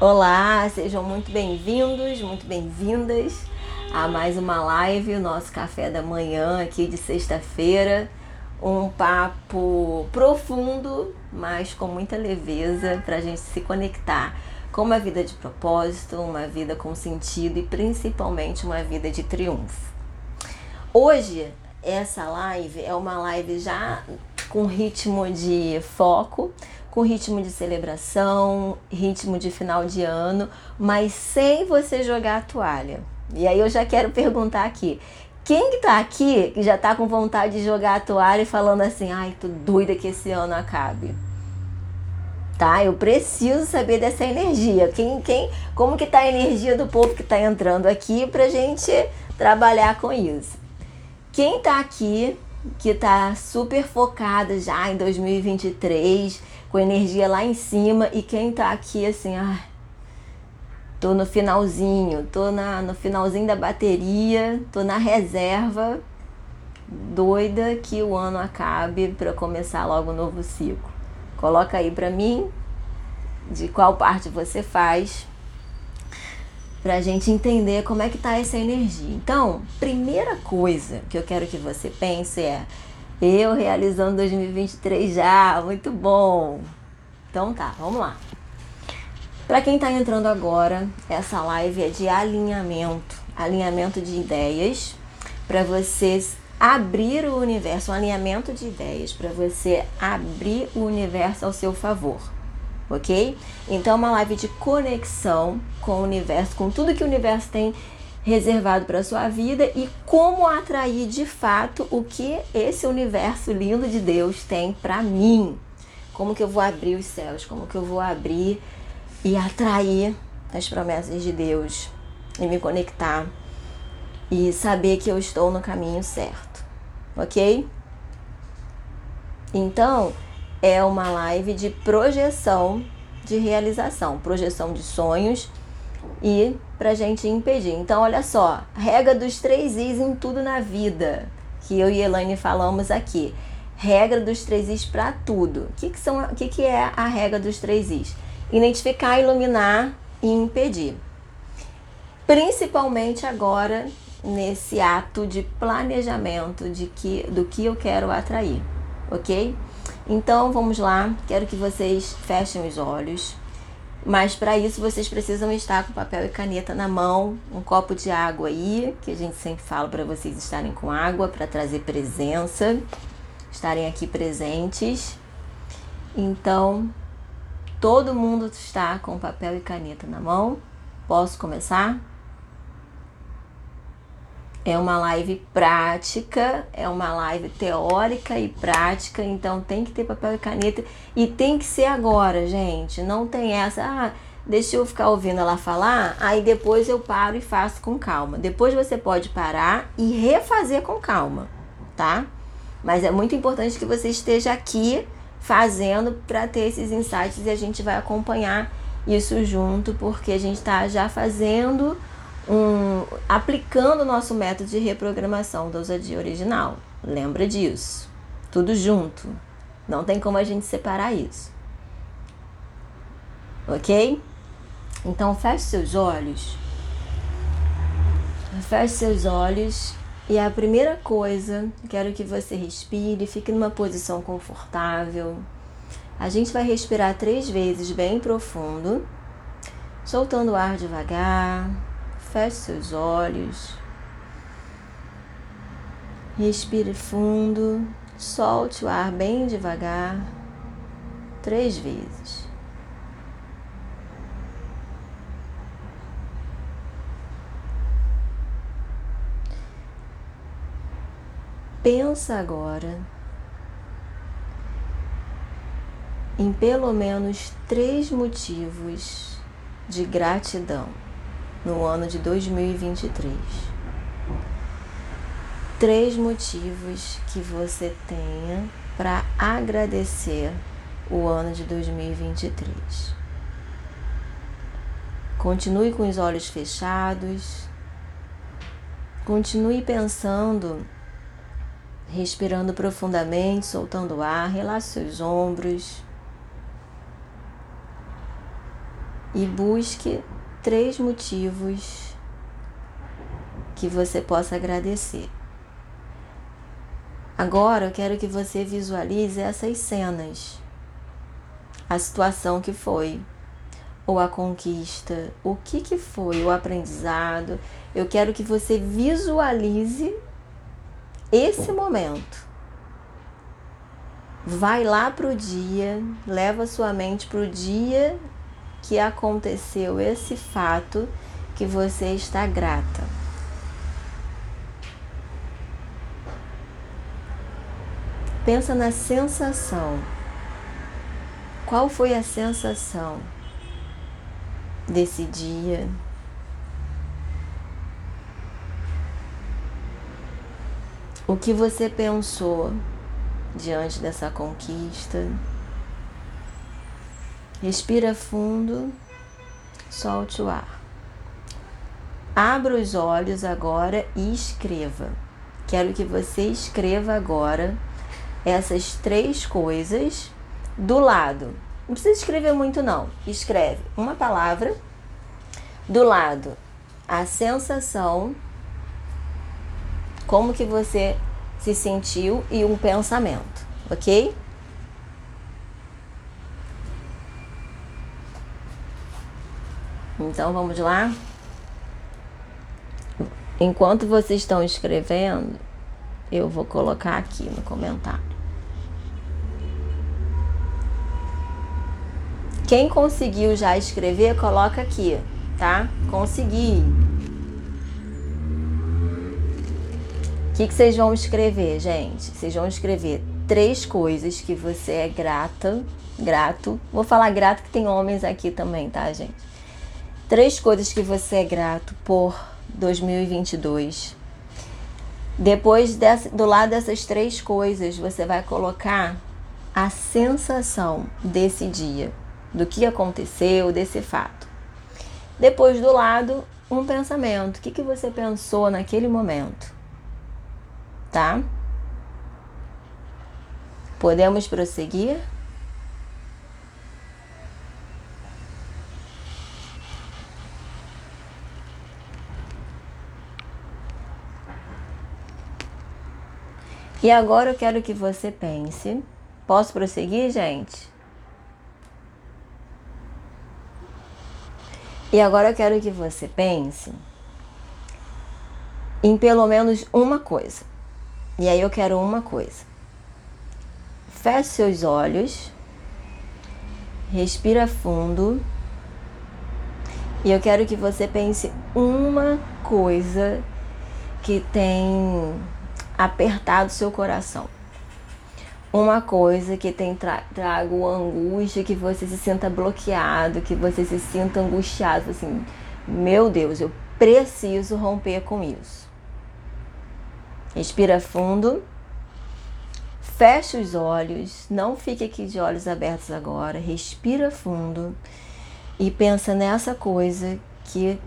Olá, sejam muito bem-vindos, muito bem-vindas a mais uma live, o nosso café da manhã aqui de sexta-feira. Um papo profundo, mas com muita leveza para a gente se conectar com uma vida de propósito, uma vida com sentido e principalmente uma vida de triunfo. Hoje, essa live é uma live já com ritmo de foco, com ritmo de celebração, ritmo de final de ano, mas sem você jogar a toalha. E aí eu já quero perguntar aqui, quem que tá aqui que já tá com vontade de jogar a toalha e falando assim, ai, tô doida que esse ano acabe? Tá? Eu preciso saber dessa energia. Quem, quem, como que tá a energia do povo que tá entrando aqui pra gente trabalhar com isso? Quem tá aqui que tá super focada já em 2023, com energia lá em cima e quem tá aqui assim, ah, tô no finalzinho, tô na, no finalzinho da bateria, tô na reserva, doida que o ano acabe para começar logo um novo ciclo. Coloca aí para mim de qual parte você faz para a gente entender como é que tá essa energia. Então, primeira coisa que eu quero que você pense é eu realizando 2023 já, muito bom. Então tá, vamos lá. Para quem está entrando agora, essa live é de alinhamento, alinhamento de ideias, para vocês abrir o universo, um alinhamento de ideias, para você abrir o universo ao seu favor, ok? Então, uma live de conexão com o universo, com tudo que o universo tem reservado para sua vida e como atrair de fato o que esse universo lindo de Deus tem para mim. Como que eu vou abrir os céus, como que eu vou abrir e atrair as promessas de Deus e me conectar e saber que eu estou no caminho certo. OK? Então, é uma live de projeção de realização, projeção de sonhos e pra gente impedir. Então, olha só, regra dos três Is em tudo na vida, que eu e Elaine falamos aqui. Regra dos três Is para tudo. O que, que, são, que, que é a regra dos três Is? Identificar, iluminar e impedir. Principalmente agora nesse ato de planejamento de que, do que eu quero atrair, ok? Então vamos lá, quero que vocês fechem os olhos. Mas para isso vocês precisam estar com papel e caneta na mão, um copo de água aí, que a gente sempre fala para vocês estarem com água para trazer presença, estarem aqui presentes. Então, todo mundo está com papel e caneta na mão. Posso começar? É uma live prática, é uma live teórica e prática, então tem que ter papel e caneta e tem que ser agora, gente. Não tem essa, ah, deixa eu ficar ouvindo ela falar, aí depois eu paro e faço com calma. Depois você pode parar e refazer com calma, tá? Mas é muito importante que você esteja aqui fazendo para ter esses insights e a gente vai acompanhar isso junto, porque a gente está já fazendo um, aplicando o nosso método de reprogramação da ousadia original. Lembra disso. Tudo junto. Não tem como a gente separar isso. Ok? Então feche seus olhos. Feche seus olhos. E a primeira coisa, quero que você respire, fique numa posição confortável. A gente vai respirar três vezes bem profundo, soltando o ar devagar Feche seus olhos. Respire fundo. Solte o ar bem devagar. Três vezes. Pensa agora em pelo menos três motivos de gratidão no ano de 2023. Três motivos que você tenha para agradecer o ano de 2023. Continue com os olhos fechados. Continue pensando, respirando profundamente, soltando o ar, relaxe seus ombros. e busque três motivos que você possa agradecer. Agora eu quero que você visualize essas cenas. A situação que foi, ou a conquista, o que que foi, o aprendizado. Eu quero que você visualize esse momento. Vai lá pro dia, leva sua mente pro dia que aconteceu esse fato que você está grata. Pensa na sensação. Qual foi a sensação desse dia? O que você pensou diante dessa conquista? Respira fundo, solte o ar. Abra os olhos agora e escreva. Quero que você escreva agora essas três coisas do lado. Não precisa escrever muito não. Escreve uma palavra do lado a sensação como que você se sentiu e um pensamento, OK? Então vamos lá? Enquanto vocês estão escrevendo, eu vou colocar aqui no comentário. Quem conseguiu já escrever, coloca aqui, tá? Consegui. O que, que vocês vão escrever, gente? Vocês vão escrever três coisas que você é grata, grato. Vou falar grato que tem homens aqui também, tá, gente? Três coisas que você é grato por 2022. Depois dessa, do lado dessas três coisas, você vai colocar a sensação desse dia, do que aconteceu, desse fato. Depois do lado, um pensamento. O que, que você pensou naquele momento? Tá? Podemos prosseguir? E agora eu quero que você pense. Posso prosseguir, gente? E agora eu quero que você pense em pelo menos uma coisa. E aí eu quero uma coisa. Feche seus olhos, respira fundo. E eu quero que você pense uma coisa que tem apertado seu coração. Uma coisa que tem tra trago angústia, que você se sinta bloqueado, que você se sinta angustiado, assim, meu Deus, eu preciso romper com isso. Respira fundo. Feche os olhos, não fique aqui de olhos abertos agora. Respira fundo e pensa nessa coisa que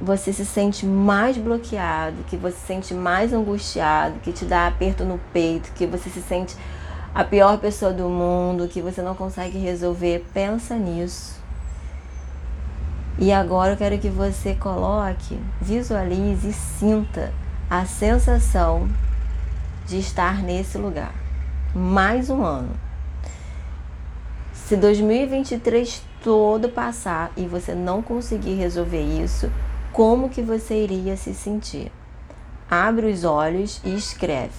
você se sente mais bloqueado, que você se sente mais angustiado, que te dá aperto no peito, que você se sente a pior pessoa do mundo, que você não consegue resolver, pensa nisso. E agora eu quero que você coloque, visualize e sinta a sensação de estar nesse lugar. Mais um ano. Se 2023 todo passar e você não conseguir resolver isso, como que você iria se sentir. Abre os olhos e escreve.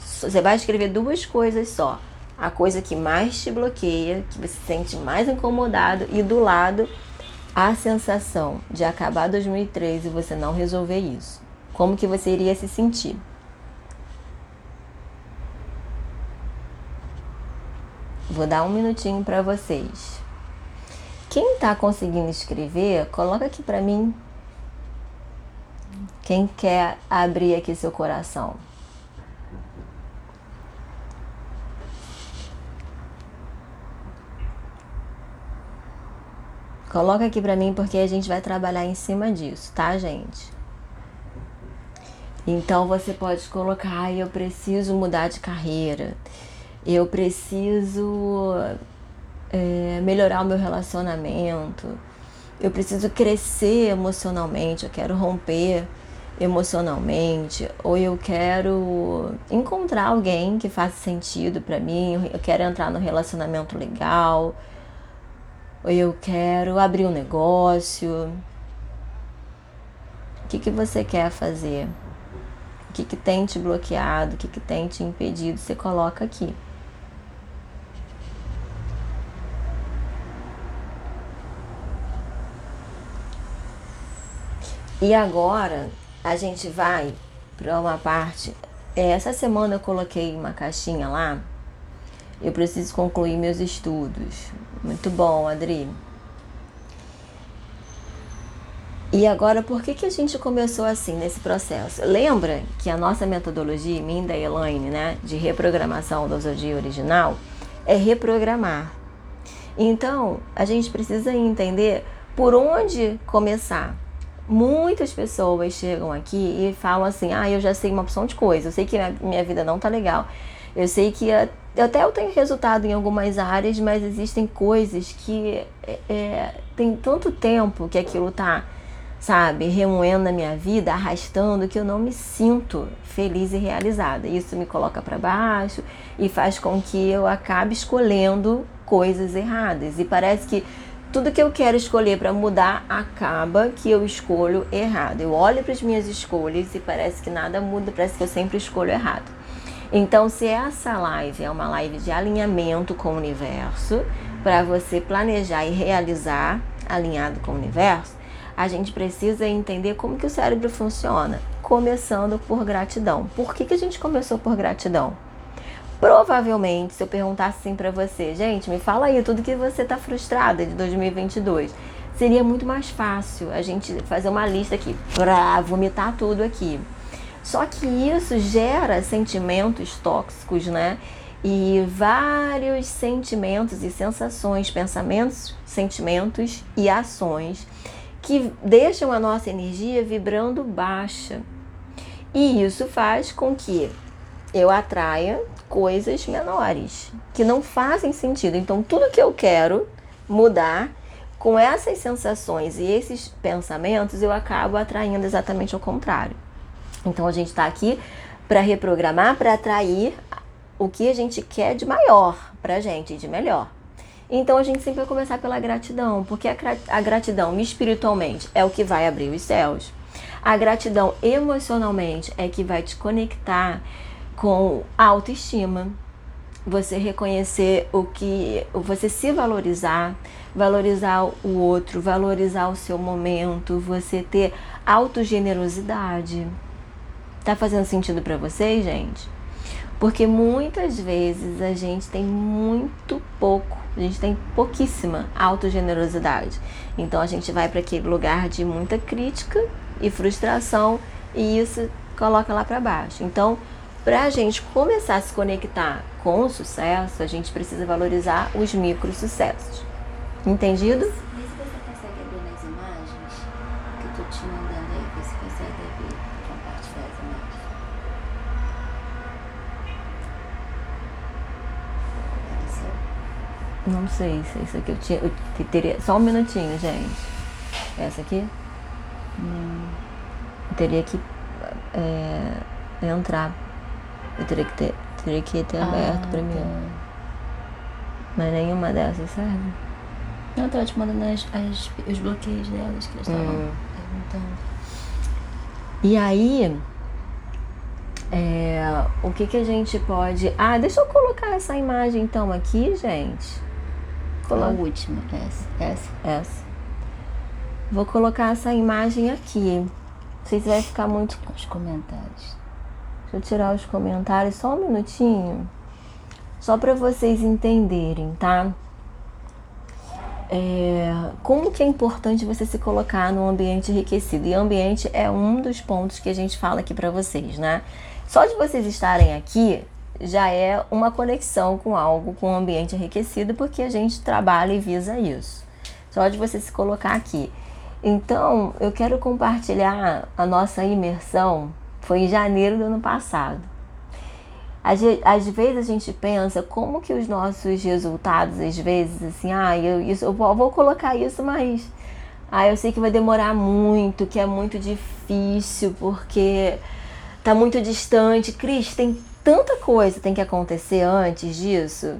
Você vai escrever duas coisas só. A coisa que mais te bloqueia, que você se sente mais incomodado, e do lado a sensação de acabar 2013 e você não resolver isso. Como que você iria se sentir? Vou dar um minutinho para vocês. Quem está conseguindo escrever, coloca aqui para mim quem quer abrir aqui seu coração? Coloca aqui pra mim porque a gente vai trabalhar em cima disso, tá, gente? Então você pode colocar, eu preciso mudar de carreira. Eu preciso é, melhorar o meu relacionamento, eu preciso crescer emocionalmente, eu quero romper emocionalmente, ou eu quero encontrar alguém que faça sentido para mim, eu quero entrar no relacionamento legal, ou eu quero abrir um negócio. O que, que você quer fazer? O que, que tem te bloqueado? O que, que tem te impedido? Você coloca aqui. E agora a gente vai para uma parte. É, essa semana eu coloquei uma caixinha lá. Eu preciso concluir meus estudos. Muito bom, Adri. E agora, por que, que a gente começou assim nesse processo? Lembra que a nossa metodologia, minha da Elaine, né, de reprogramação da ousadia original, é reprogramar. Então, a gente precisa entender por onde começar. Muitas pessoas chegam aqui e falam assim: ah, eu já sei uma opção de coisa, eu sei que minha vida não tá legal, eu sei que até eu tenho resultado em algumas áreas, mas existem coisas que é, é, tem tanto tempo que aquilo tá, sabe, remoendo na minha vida, arrastando, que eu não me sinto feliz e realizada. Isso me coloca para baixo e faz com que eu acabe escolhendo coisas erradas. E parece que tudo que eu quero escolher para mudar acaba que eu escolho errado. Eu olho para as minhas escolhas e parece que nada muda, parece que eu sempre escolho errado. Então, se essa live é uma live de alinhamento com o universo, para você planejar e realizar alinhado com o universo, a gente precisa entender como que o cérebro funciona, começando por gratidão. Por que, que a gente começou por gratidão? Provavelmente, se eu perguntasse assim para você, gente, me fala aí tudo que você tá frustrada de 2022, seria muito mais fácil a gente fazer uma lista aqui, pra vomitar tudo aqui. Só que isso gera sentimentos tóxicos, né? E vários sentimentos e sensações, pensamentos, sentimentos e ações que deixam a nossa energia vibrando baixa. E isso faz com que eu atraia coisas menores que não fazem sentido. Então, tudo que eu quero mudar com essas sensações e esses pensamentos, eu acabo atraindo exatamente ao contrário. Então, a gente está aqui para reprogramar, para atrair o que a gente quer de maior para a gente, de melhor. Então a gente sempre vai começar pela gratidão, porque a, a gratidão espiritualmente é o que vai abrir os céus. A gratidão emocionalmente é que vai te conectar com autoestima, você reconhecer o que, você se valorizar, valorizar o outro, valorizar o seu momento, você ter autogenerosidade. Tá fazendo sentido para vocês, gente? Porque muitas vezes a gente tem muito pouco, a gente tem pouquíssima autogenerosidade. Então a gente vai para aquele lugar de muita crítica e frustração e isso coloca lá para baixo. Então, para a gente começar a se conectar com o sucesso, a gente precisa valorizar os micro sucessos. Entendido? Vê se você consegue abrir nas imagens que eu tô te mandando aí, vê se consegue abrir, compartilhar as imagens. Apareceu? Não sei se é isso aqui eu tinha. Eu teria. Só um minutinho, gente. Essa aqui? Hum, eu teria que é, entrar. Eu teria que ter, teria que ter aberto Ah, primeiro. tá. Mas nenhuma dessas serve. Não, eu tava te mandando as, as- os bloqueios delas que eles estavam Hum. perguntando. E aí, é, o que que a gente pode. Ah, deixa eu colocar essa imagem então aqui, gente. A Coloca última, essa. Essa. essa. Vou colocar essa imagem aqui. Não sei se vai ficar muito. Os comentários. Deixa eu tirar os comentários só um minutinho. Só para vocês entenderem, tá? É, como que é importante você se colocar num ambiente enriquecido? E ambiente é um dos pontos que a gente fala aqui para vocês, né? Só de vocês estarem aqui já é uma conexão com algo, com um ambiente enriquecido, porque a gente trabalha e visa isso. Só de você se colocar aqui. Então, eu quero compartilhar a nossa imersão. Foi em janeiro do ano passado. Às, ve- às vezes a gente pensa como que os nossos resultados, às vezes, assim, ah, eu, isso, eu vou colocar isso, mas ah, eu sei que vai demorar muito, que é muito difícil, porque tá muito distante. Cris, tem tanta coisa que tem que acontecer antes disso.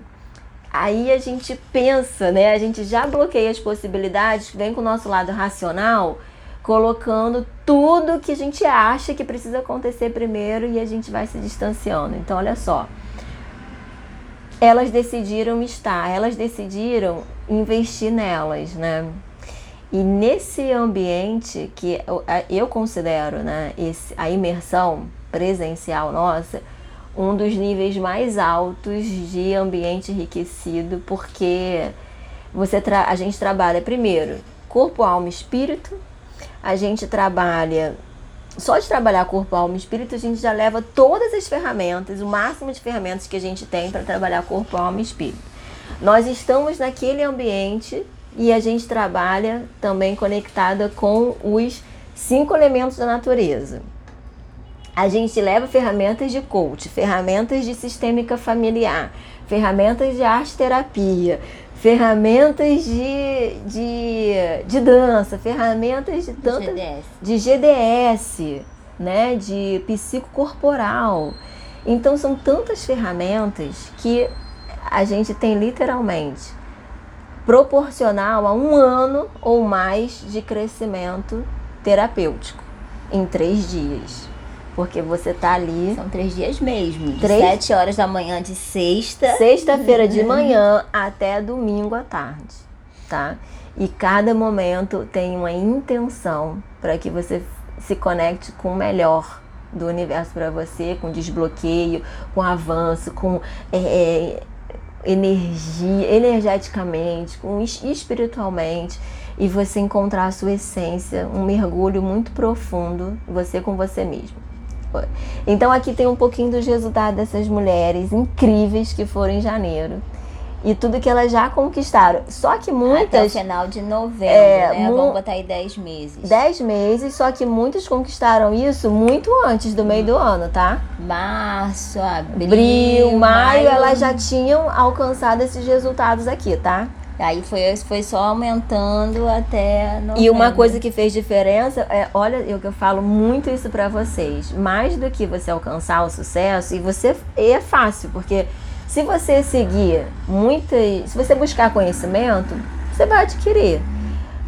Aí a gente pensa, né? A gente já bloqueia as possibilidades, vem com o nosso lado racional, colocando tudo que a gente acha que precisa acontecer primeiro e a gente vai se distanciando. Então, olha só. Elas decidiram estar, elas decidiram investir nelas, né? E nesse ambiente que eu, considero, né, esse, a imersão presencial nossa, um dos níveis mais altos de ambiente enriquecido, porque você a gente trabalha primeiro corpo, alma espírito. A gente trabalha só de trabalhar corpo, alma e espírito, a gente já leva todas as ferramentas, o máximo de ferramentas que a gente tem para trabalhar corpo, alma e espírito. Nós estamos naquele ambiente e a gente trabalha também conectada com os cinco elementos da natureza. A gente leva ferramentas de coach, ferramentas de sistêmica familiar, ferramentas de arte terapia, ferramentas de, de, de dança, ferramentas de tanta, GDS. de GDS, né, de psicocorporal. Então são tantas ferramentas que a gente tem literalmente proporcional a um ano ou mais de crescimento terapêutico em três dias. Porque você tá ali São três dias mesmo. Três? sete horas da manhã de sexta. sexta-feira de manhã até domingo à tarde, tá? E cada momento tem uma intenção para que você se conecte com o melhor do universo para você, com desbloqueio, com avanço, com é, é, energia, energeticamente, com es- espiritualmente, e você encontrar a sua essência, um mergulho muito profundo, você com você mesmo. Então aqui tem um pouquinho dos resultados dessas mulheres incríveis que foram em janeiro. E tudo que elas já conquistaram. Só que Até o muitas, final de novembro, É, né? Vamos botar aí dez meses. 10 meses, só que muitas conquistaram isso muito antes do meio do ano, tá? Março, abril, Abril, maio, elas já tinham alcançado esses resultados aqui, tá? Aí foi, foi só aumentando até novembro. E uma coisa que fez diferença é, olha, eu que eu falo muito isso pra vocês, mais do que você alcançar o sucesso, e você e é fácil, porque se você seguir muitas, se você buscar conhecimento, você vai adquirir.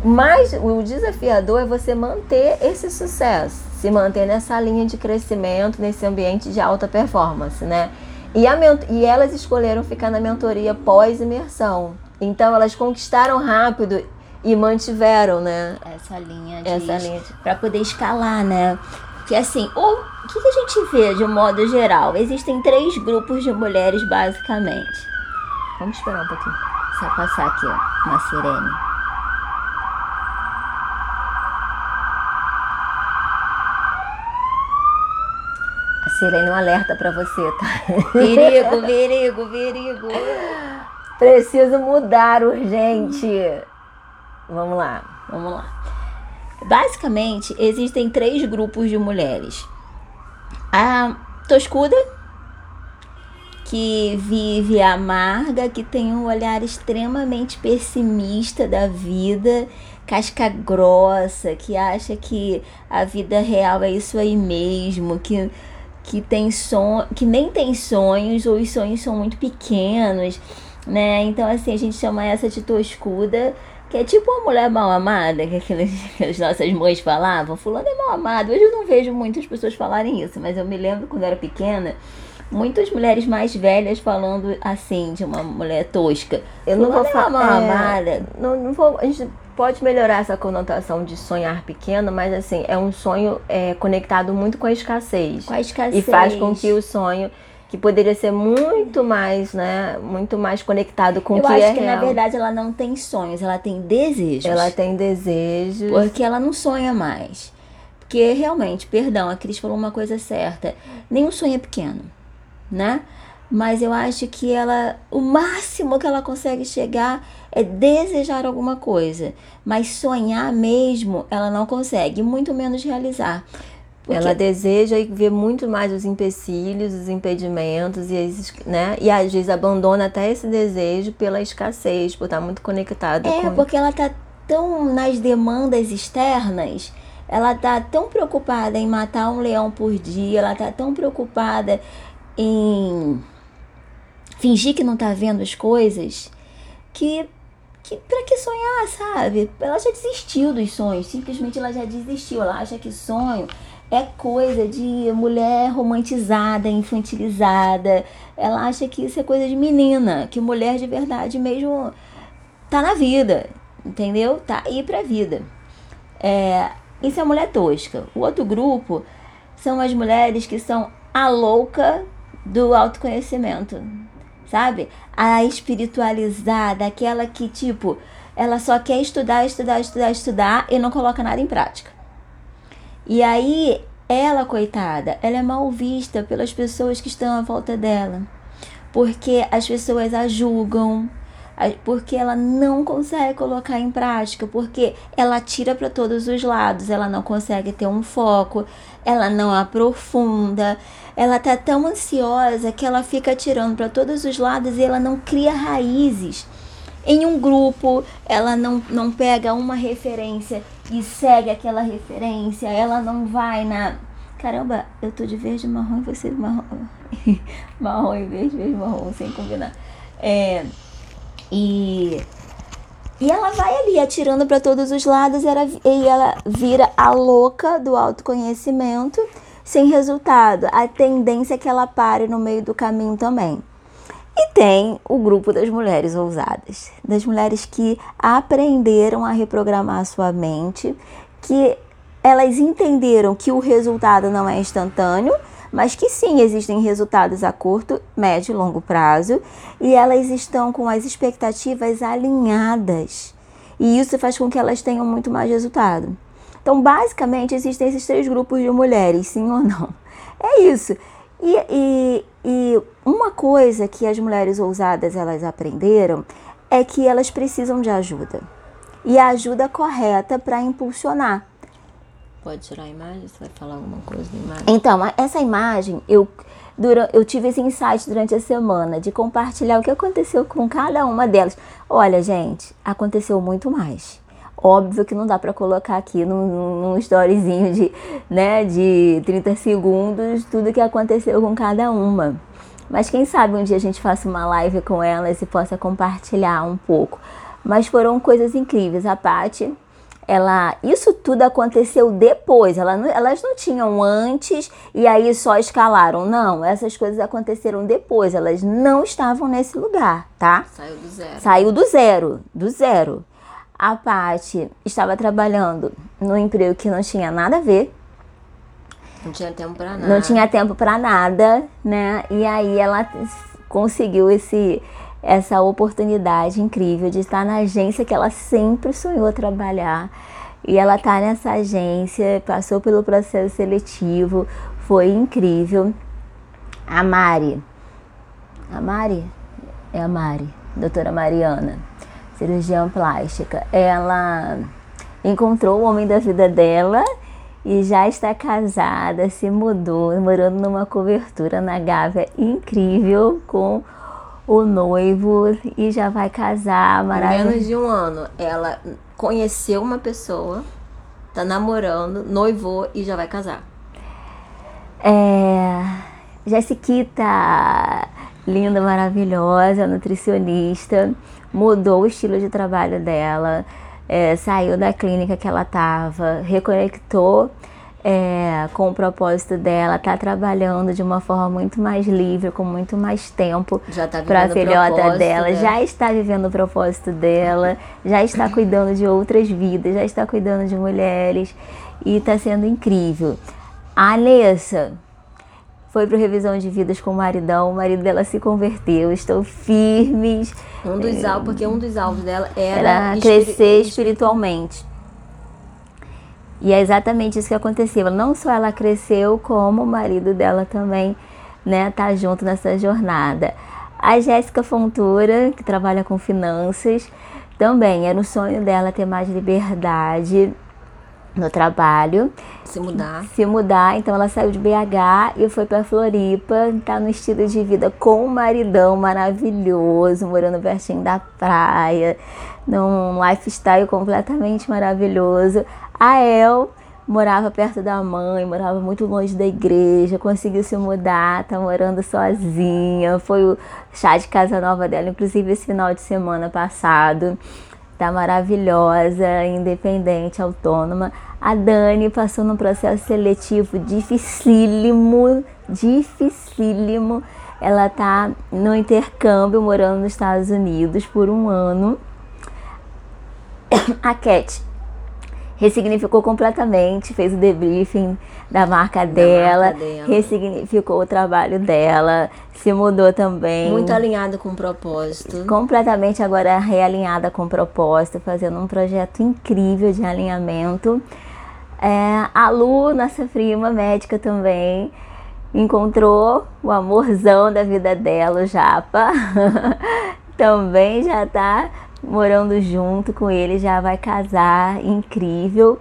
Mas o desafiador é você manter esse sucesso, se manter nessa linha de crescimento, nesse ambiente de alta performance, né? E, a e elas escolheram ficar na mentoria pós-imersão. Então elas conquistaram rápido e mantiveram, né? Essa linha de... Essa linha de... Pra poder escalar, né? Que assim, o o que, que a gente vê de um modo geral? Existem três grupos de mulheres, basicamente. Vamos esperar um pouquinho. Só passar aqui, ó, uma sirene. A sirene é um alerta pra você, tá? Perigo, perigo, perigo. Preciso mudar urgente. Vamos lá. Vamos lá. Basicamente, existem três grupos de mulheres. A toscuda, que vive amarga, que tem um olhar extremamente pessimista da vida, casca grossa, que acha que a vida real é isso aí mesmo, que, que tem son que nem tem sonhos, ou os sonhos são muito pequenos, né? Então, assim, a gente chama essa de toscuda, que é tipo uma mulher mal amada, que, aquelas, que as nossas mães falavam, fulano é mal amado. Hoje eu não vejo muitas pessoas falarem isso, mas eu me lembro quando eu era pequena, muitas mulheres mais velhas falando assim, de uma mulher tosca. Eu não vou é falar. mal amada. não, não vou. A gente pode melhorar essa conotação de sonhar pequeno, mas assim, é um sonho é, conectado muito com a escassez. Com a escassez. E faz com que o sonho, que poderia ser muito mais, né? Muito mais conectado com o Eu que acho é que real. na verdade ela não tem sonhos, ela tem desejos. Ela tem desejos. Porque ela não sonha mais. Porque realmente, perdão, a Cris falou uma coisa certa. Nenhum sonho é pequeno, né? Mas eu acho que ela, o máximo que ela consegue chegar é desejar alguma coisa. Mas sonhar mesmo, ela não consegue, muito menos realizar. Porque... Ela deseja e vê muito mais os empecilhos, os impedimentos e, as, né? e às vezes abandona até esse desejo pela escassez, por estar muito conectada é, com... É, porque ela tá tão nas demandas externas, ela tá tão preocupada em matar um leão por dia, ela tá tão preocupada em fingir que não tá vendo as coisas, que que para que sonhar, sabe? Ela já desistiu dos sonhos, simplesmente ela já desistiu. Ela acha que sonho é coisa de mulher romantizada, infantilizada. Ela acha que isso é coisa de menina, que mulher de verdade mesmo tá na vida, entendeu? Tá aí pra vida. É, isso é mulher tosca. O outro grupo são as mulheres que são a louca do autoconhecimento, sabe? A espiritualizada, aquela que, tipo, ela só quer estudar, estudar, estudar, estudar e não coloca nada em prática. E aí, ela, coitada, ela é mal vista pelas pessoas que estão à volta dela. Porque as pessoas a julgam, porque ela não consegue colocar em prática, porque ela tira para todos os lados, ela não consegue ter um foco, ela não aprofunda, ela tá tão ansiosa que ela fica tirando para todos os lados e ela não cria raízes. Em um grupo, ela não, não pega uma referência e segue aquela referência, ela não vai na. Caramba, eu tô de verde marrom e você marrom. marrom e verde, verde marrom, sem combinar. É, e, e ela vai ali atirando para todos os lados e ela vira a louca do autoconhecimento sem resultado. A tendência é que ela pare no meio do caminho também. E tem o grupo das mulheres ousadas, das mulheres que aprenderam a reprogramar a sua mente, que elas entenderam que o resultado não é instantâneo, mas que sim existem resultados a curto, médio e longo prazo, e elas estão com as expectativas alinhadas. E isso faz com que elas tenham muito mais resultado. Então, basicamente, existem esses três grupos de mulheres, sim ou não. É isso. E, e, e uma coisa que as mulheres ousadas elas aprenderam é que elas precisam de ajuda. E a ajuda correta para impulsionar. Pode tirar a imagem? Você vai falar alguma coisa da imagem? Então, essa imagem, eu, durante, eu tive esse insight durante a semana de compartilhar o que aconteceu com cada uma delas. Olha, gente, aconteceu muito mais. Óbvio que não dá para colocar aqui num, num storyzinho de, né, de 30 segundos tudo que aconteceu com cada uma. Mas quem sabe um dia a gente faça uma live com elas e possa compartilhar um pouco. Mas foram coisas incríveis. A Paty, ela, isso tudo aconteceu depois. Ela elas não tinham antes e aí só escalaram. Não, essas coisas aconteceram depois. Elas não estavam nesse lugar, tá? Saiu do zero. Saiu do zero, do zero a Paty estava trabalhando no emprego que não tinha nada a ver. Não tinha tempo para nada. Não tinha tempo para nada, né? E aí ela conseguiu esse essa oportunidade incrível de estar na agência que ela sempre sonhou trabalhar. E ela tá nessa agência, passou pelo processo seletivo, foi incrível. A Mari. A Mari? É a Mari, doutora Mariana cirurgiã plástica, ela encontrou o homem da vida dela e já está casada, se mudou, morando numa cobertura na Gávea incrível com o noivo e já vai casar, maravilhoso. Menos de um ano, ela conheceu uma pessoa, tá namorando, noivou e já vai casar. É, Jessiquita, linda, maravilhosa, nutricionista, mudou o estilo de trabalho dela, é, saiu da clínica que ela estava, reconectou é, com o propósito dela, está trabalhando de uma forma muito mais livre, com muito mais tempo tá para a filhota dela, né? já está vivendo o propósito dela, já está cuidando de outras vidas, já está cuidando de mulheres e está sendo incrível. A Alessa, foi para revisão de vidas com o maridão, o marido dela se converteu, estão firmes. Um dos é, alvos, porque um dos alvos dela era, era crescer espiritualmente. E é exatamente isso que aconteceu. Não só ela cresceu, como o marido dela também, né, tá junto nessa jornada. A Jéssica Fontoura, que trabalha com finanças, também era o sonho dela ter mais liberdade no trabalho. Se mudar. Se mudar, então ela saiu de BH e foi para Floripa, tá no estilo de vida com um maridão maravilhoso, morando pertinho da praia, num lifestyle completamente maravilhoso. A El morava perto da mãe, morava muito longe da igreja, conseguiu se mudar, tá morando sozinha. Foi o chá de casa nova dela, inclusive esse final de semana passado. Tá maravilhosa, independente, autônoma. A Dani passou num processo seletivo dificílimo, dificílimo. Ela tá no intercâmbio morando nos Estados Unidos por um ano. A Cat ressignificou completamente, fez o debriefing da marca, da dela, marca dela, ressignificou o trabalho dela, se mudou também. Muito alinhada com o propósito. Completamente agora realinhada com o propósito, fazendo um projeto incrível de alinhamento. É, a Lu, nossa prima médica também, encontrou o amorzão da vida dela, o Japa. também já está morando junto com ele, já vai casar, incrível.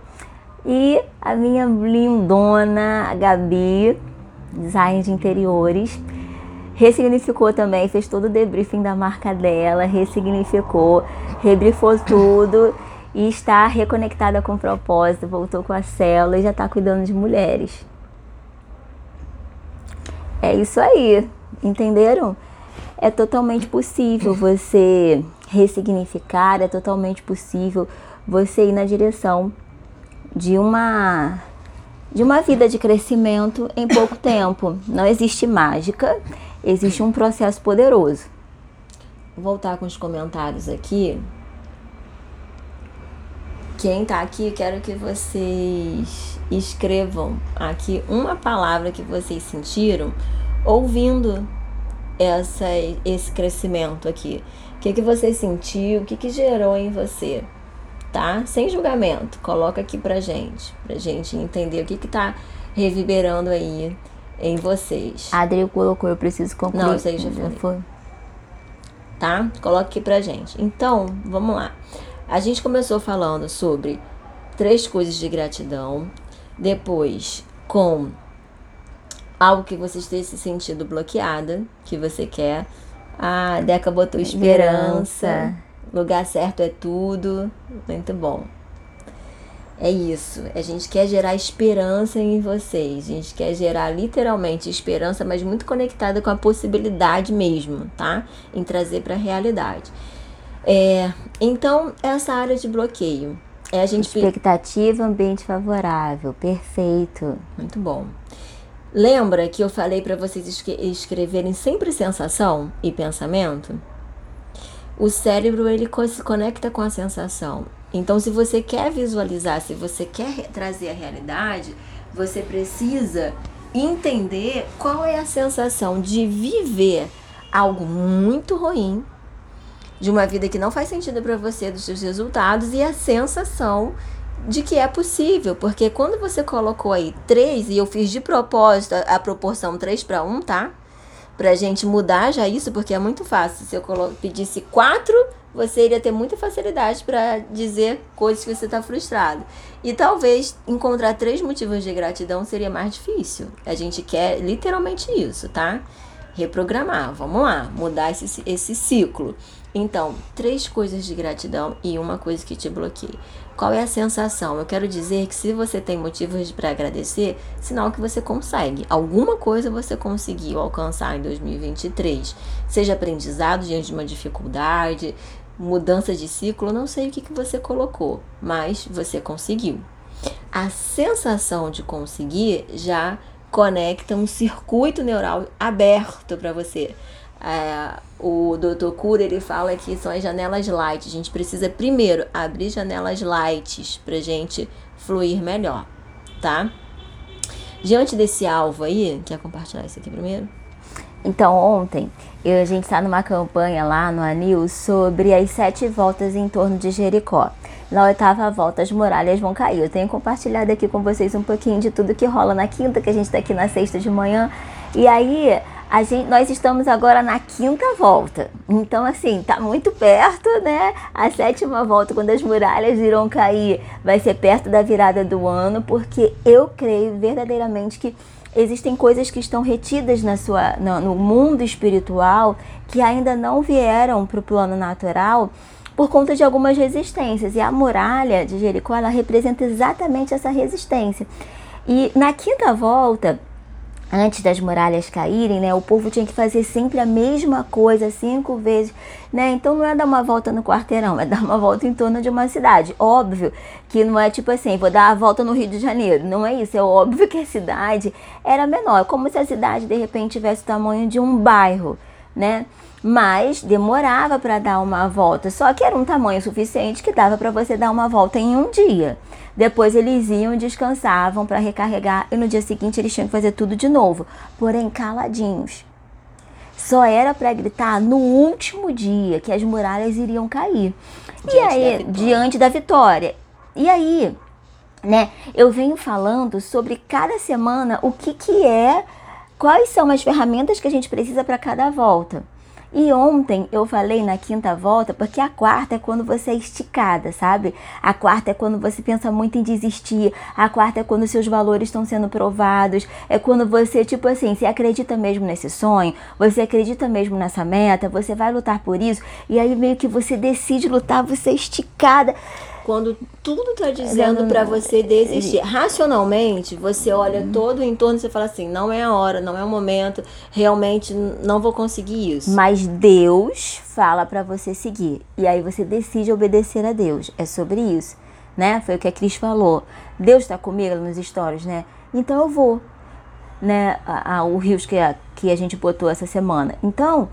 E a minha lindona, a Gabi, design de interiores, ressignificou também, fez todo o debriefing da marca dela, ressignificou, rebrifou tudo e está reconectada com o propósito, voltou com a célula e já está cuidando de mulheres. É isso aí, entenderam? É totalmente possível você ressignificar, é totalmente possível você ir na direção de uma de uma vida de crescimento em pouco tempo. Não existe mágica, existe um processo poderoso. Vou voltar com os comentários aqui. Quem tá aqui, quero que vocês escrevam aqui uma palavra que vocês sentiram ouvindo essa, esse crescimento aqui que, que você sentiu, o que, que gerou em você, tá? Sem julgamento, coloca aqui pra gente, pra gente entender o que que tá reverberando aí em vocês. A Adri colocou, eu preciso concluir. Não, isso aí já foi. foi. Tá? Coloca aqui pra gente. Então, vamos lá. A gente começou falando sobre três coisas de gratidão, depois com algo que você esteja se sentindo bloqueada, que você quer ah, Deca botou esperança. esperança. Lugar certo é tudo. Muito bom. É isso. A gente quer gerar esperança em vocês. A gente quer gerar literalmente esperança, mas muito conectada com a possibilidade mesmo, tá? Em trazer para a realidade. É, então, essa área de bloqueio. É a gente Expectativa, ambiente favorável. Perfeito. Muito bom. Lembra que eu falei para vocês escreverem sempre sensação e pensamento? O cérebro ele se conecta com a sensação. Então, se você quer visualizar, se você quer trazer a realidade, você precisa entender qual é a sensação de viver algo muito ruim, de uma vida que não faz sentido para você, dos seus resultados, e a sensação de que é possível, porque quando você colocou aí 3, e eu fiz de propósito a, a proporção 3 para 1, tá? Pra gente mudar já isso, porque é muito fácil. Se eu pedisse 4, você iria ter muita facilidade para dizer coisas que você está frustrado. E talvez encontrar três motivos de gratidão seria mais difícil. A gente quer literalmente isso, tá? Reprogramar, vamos lá, mudar esse, esse ciclo. Então, três coisas de gratidão e uma coisa que te bloqueia. Qual é a sensação? Eu quero dizer que se você tem motivos para agradecer, sinal que você consegue. Alguma coisa você conseguiu alcançar em 2023. Seja aprendizado diante de uma dificuldade, mudança de ciclo, não sei o que, que você colocou, mas você conseguiu. A sensação de conseguir já conecta um circuito neural aberto para você. É, o Dr. Cura ele fala que são as janelas light. A gente precisa primeiro abrir janelas lights para gente fluir melhor, tá? Diante desse alvo aí, quer compartilhar isso aqui primeiro? Então, ontem eu, a gente está numa campanha lá no Anil sobre as sete voltas em torno de Jericó. Na oitava volta, as muralhas vão cair. Eu tenho compartilhado aqui com vocês um pouquinho de tudo que rola na quinta, que a gente está aqui na sexta de manhã. E aí, a gente, nós estamos agora na quinta volta. Então, assim, tá muito perto, né? A sétima volta, quando as muralhas irão cair, vai ser perto da virada do ano, porque eu creio verdadeiramente que existem coisas que estão retidas na sua, no, no mundo espiritual que ainda não vieram para o plano natural por conta de algumas resistências. E a muralha de Jericó, ela representa exatamente essa resistência. E na quinta volta, antes das muralhas caírem, né, o povo tinha que fazer sempre a mesma coisa cinco vezes, né? Então não é dar uma volta no quarteirão, é dar uma volta em torno de uma cidade. Óbvio que não é tipo assim, vou dar a volta no Rio de Janeiro. Não é isso, é óbvio que a cidade era menor, como se a cidade de repente tivesse o tamanho de um bairro, né? Mas demorava para dar uma volta. Só que era um tamanho suficiente que dava para você dar uma volta em um dia. Depois eles iam, descansavam para recarregar e no dia seguinte eles tinham que fazer tudo de novo, porém caladinhos. Só era para gritar no último dia que as muralhas iriam cair. Diante e aí, da diante da vitória. E aí, né, eu venho falando sobre cada semana o que que é, quais são as ferramentas que a gente precisa para cada volta. E ontem eu falei na quinta volta, porque a quarta é quando você é esticada, sabe? A quarta é quando você pensa muito em desistir. A quarta é quando seus valores estão sendo provados. É quando você, tipo assim, você acredita mesmo nesse sonho, você acredita mesmo nessa meta, você vai lutar por isso. E aí meio que você decide lutar, você é esticada quando tudo está dizendo para você desistir. Racionalmente, você olha uhum. todo o entorno e você fala assim: não é a hora, não é o momento, realmente não vou conseguir isso. Mas Deus fala para você seguir. E aí você decide obedecer a Deus. É sobre isso, né? Foi o que a Cris falou. Deus está comigo nos stories, né? Então eu vou, né? A, a, o rios que a, que a gente botou essa semana. Então,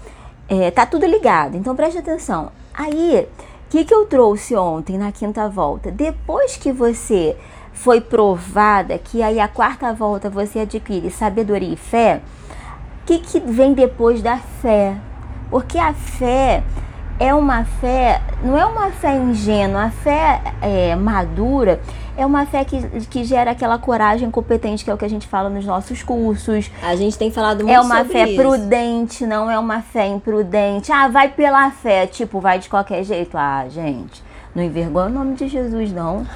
é, tá tudo ligado. Então preste atenção. Aí que, que eu trouxe ontem na quinta volta? Depois que você foi provada, que aí a quarta volta você adquire sabedoria e fé, o que, que vem depois da fé? Porque a fé é uma fé, não é uma fé ingênua, a fé é, madura é uma fé que, que gera aquela coragem competente, que é o que a gente fala nos nossos cursos. A gente tem falado muito É uma fé isso. prudente, não é uma fé imprudente. Ah, vai pela fé, tipo, vai de qualquer jeito. Ah, gente, não envergonha o nome de Jesus, não.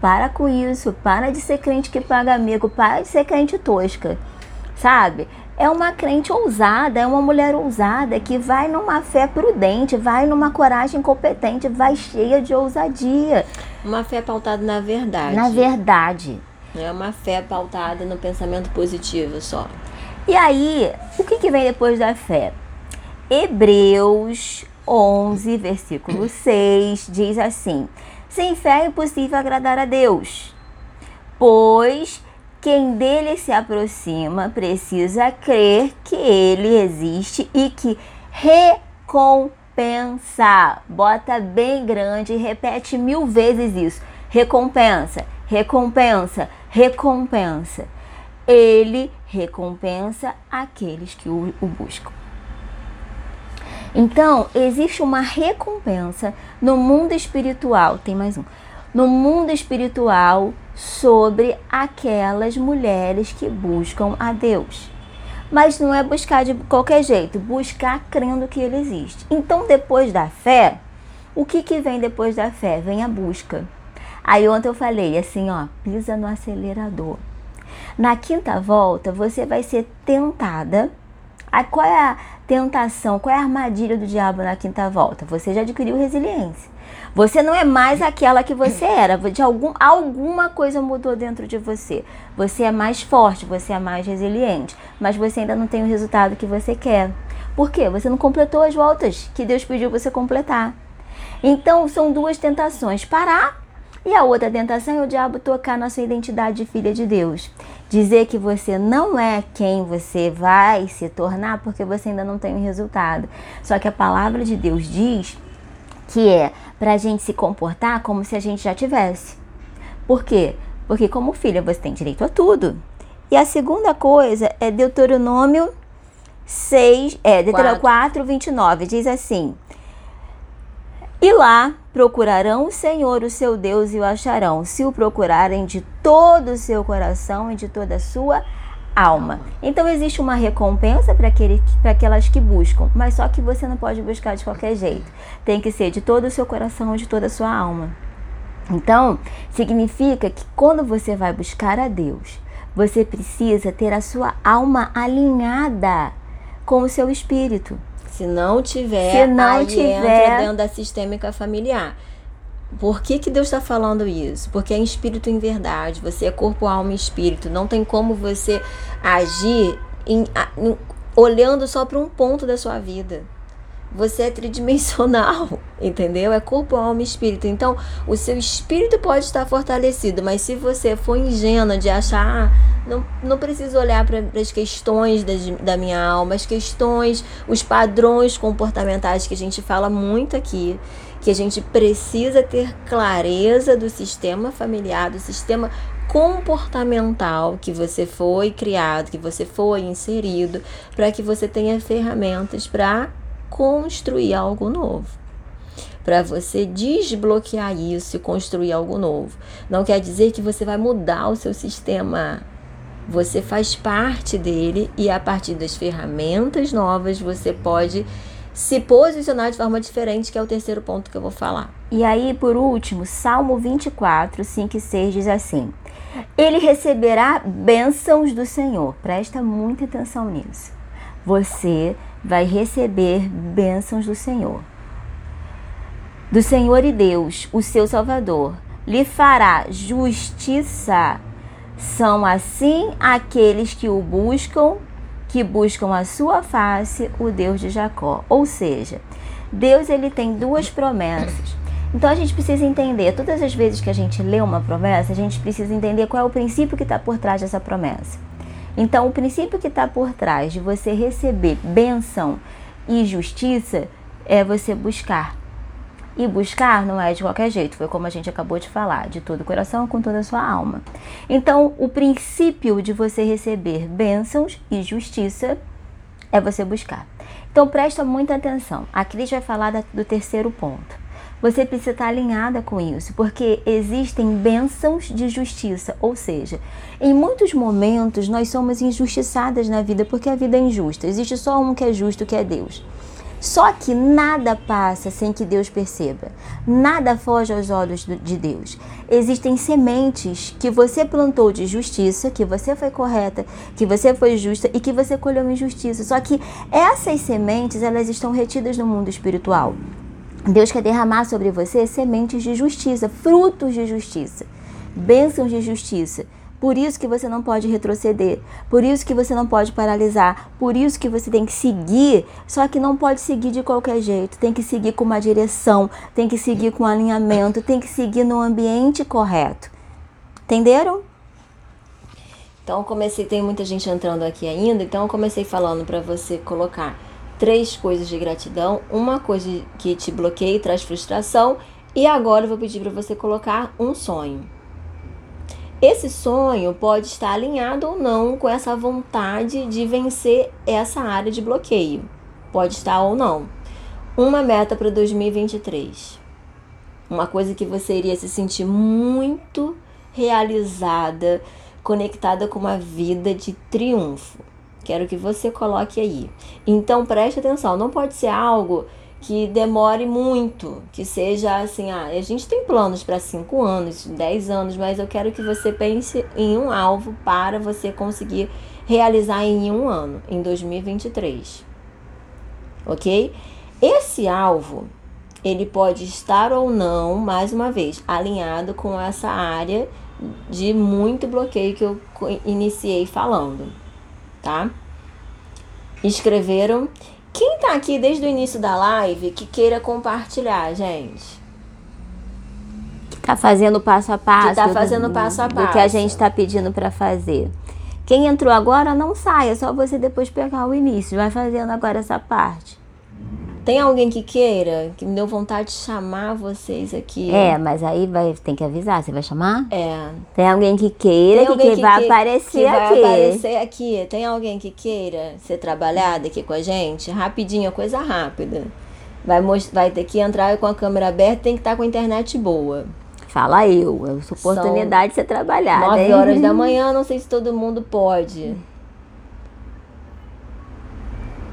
Para com isso, para de ser crente que paga amigo, para de ser crente tosca, sabe? é uma crente ousada, é uma mulher ousada que vai numa fé prudente, vai numa coragem competente, vai cheia de ousadia. Uma fé pautada na verdade. Na verdade. É uma fé pautada no pensamento positivo só. E aí, o que, que vem depois da fé? Hebreus 11, versículo 6 diz assim: Sem fé é impossível agradar a Deus, pois quem dele se aproxima precisa crer que ele existe e que recompensa. Bota bem grande e repete mil vezes isso. Recompensa, recompensa, recompensa. Ele recompensa aqueles que o, o buscam. Então, existe uma recompensa no mundo espiritual. Tem mais um. No mundo espiritual sobre aquelas mulheres que buscam a Deus. Mas não é buscar de qualquer jeito, buscar crendo que ele existe. Então, depois da fé, o que, que vem depois da fé? Vem a busca. Aí ontem eu falei assim, ó, pisa no acelerador. Na quinta volta, você vai ser tentada. Aí, qual é a tentação, qual é a armadilha do diabo na quinta volta? Você já adquiriu resiliência. Você não é mais aquela que você era. De algum, alguma coisa mudou dentro de você. Você é mais forte, você é mais resiliente, mas você ainda não tem o resultado que você quer. Por quê? Você não completou as voltas que Deus pediu você completar. Então, são duas tentações: parar e a outra tentação é o diabo tocar na sua identidade de filha de Deus. Dizer que você não é quem você vai se tornar porque você ainda não tem o resultado. Só que a palavra de Deus diz que é para a gente se comportar como se a gente já tivesse. Por quê? Porque como filha você tem direito a tudo. E a segunda coisa é Deuteronômio 6, é, Deuteronômio 4, 29, diz assim: E lá procurarão o Senhor, o seu Deus, e o acharão, se o procurarem de todo o seu coração e de toda a sua alma. Então existe uma recompensa para aquelas que buscam, mas só que você não pode buscar de qualquer jeito. Tem que ser de todo o seu coração, de toda a sua alma. Então, significa que quando você vai buscar a Deus, você precisa ter a sua alma alinhada com o seu espírito. Se não tiver, Se não tiver... entra dentro da sistêmica familiar. Por que, que Deus está falando isso? Porque é espírito em verdade. Você é corpo, alma e espírito. Não tem como você agir em, em, olhando só para um ponto da sua vida. Você é tridimensional, entendeu? É corpo, alma e espírito. Então, o seu espírito pode estar fortalecido, mas se você for ingênuo de achar, ah, não, não preciso olhar para as questões da, da minha alma, as questões, os padrões comportamentais que a gente fala muito aqui, que a gente precisa ter clareza do sistema familiar, do sistema comportamental que você foi criado, que você foi inserido, para que você tenha ferramentas para construir algo novo. Para você desbloquear isso e construir algo novo. Não quer dizer que você vai mudar o seu sistema. Você faz parte dele e a partir das ferramentas novas você pode se posicionar de forma diferente, que é o terceiro ponto que eu vou falar. E aí, por último, Salmo 24, 5 e 6 diz assim: Ele receberá bênçãos do Senhor. Presta muita atenção nisso. Você vai receber bênçãos do Senhor. Do Senhor e Deus, o seu Salvador, lhe fará justiça. São assim aqueles que o buscam, que buscam a sua face, o Deus de Jacó. Ou seja, Deus ele tem duas promessas. Então a gente precisa entender, todas as vezes que a gente lê uma promessa, a gente precisa entender qual é o princípio que está por trás dessa promessa. Então, o princípio que está por trás de você receber bênção e justiça é você buscar. E buscar não é de qualquer jeito, foi como a gente acabou de falar, de todo o coração, com toda a sua alma. Então, o princípio de você receber bênçãos e justiça é você buscar. Então, presta muita atenção. A Cris vai falar do terceiro ponto você precisa estar alinhada com isso, porque existem bênçãos de justiça, ou seja, em muitos momentos nós somos injustiçadas na vida porque a vida é injusta. Existe só um que é justo, que é Deus. Só que nada passa sem que Deus perceba. Nada foge aos olhos de Deus. Existem sementes que você plantou de justiça, que você foi correta, que você foi justa e que você colheu injustiça. Só que essas sementes, elas estão retidas no mundo espiritual. Deus quer derramar sobre você sementes de justiça, frutos de justiça, bênçãos de justiça. Por isso que você não pode retroceder, por isso que você não pode paralisar, por isso que você tem que seguir, só que não pode seguir de qualquer jeito, tem que seguir com uma direção, tem que seguir com alinhamento, tem que seguir no ambiente correto. Entenderam? Então comecei, tem muita gente entrando aqui ainda, então eu comecei falando para você colocar três coisas de gratidão, uma coisa que te bloqueia e traz frustração, e agora eu vou pedir para você colocar um sonho. Esse sonho pode estar alinhado ou não com essa vontade de vencer essa área de bloqueio. Pode estar ou não. Uma meta para 2023. Uma coisa que você iria se sentir muito realizada, conectada com uma vida de triunfo. Quero que você coloque aí. Então preste atenção, não pode ser algo que demore muito, que seja assim, ah, a gente tem planos para 5 anos, 10 anos, mas eu quero que você pense em um alvo para você conseguir realizar em um ano, em 2023. Ok? Esse alvo, ele pode estar ou não, mais uma vez, alinhado com essa área de muito bloqueio que eu iniciei falando tá? Escreveram. Quem tá aqui desde o início da live que queira compartilhar, gente? Que tá fazendo passo a passo. Que tá fazendo passo a passo. Do que a gente tá pedindo para fazer. Quem entrou agora, não saia, só você depois pegar o início. Vai fazendo agora essa parte. Tem alguém que queira, que me deu vontade de chamar vocês aqui? É, mas aí vai, tem que avisar, você vai chamar? É. Tem alguém que queira, alguém que, que, vai que, aparecer que aqui. vai aparecer aqui. Tem alguém que queira ser trabalhada aqui com a gente? Rapidinho, coisa rápida. Vai, vai ter que entrar com a câmera aberta, tem que estar com a internet boa. Fala eu, é a oportunidade São de você trabalhar. Nove horas da manhã, não sei se todo mundo pode.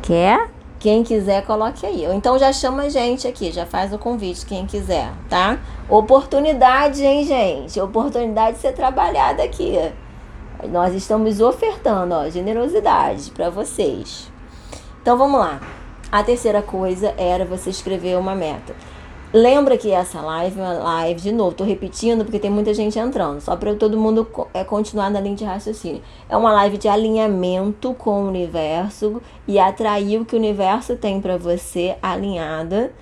Quer? Quem quiser, coloque aí. Ou então já chama a gente aqui, já faz o convite, quem quiser, tá? Oportunidade, hein, gente? Oportunidade de ser trabalhada aqui. Nós estamos ofertando, ó, generosidade para vocês. Então vamos lá. A terceira coisa era você escrever uma meta. Lembra que essa live é uma live, de novo, tô repetindo porque tem muita gente entrando, só para todo mundo é, continuar na linha de raciocínio. É uma live de alinhamento com o universo e atrair o que o universo tem para você alinhada,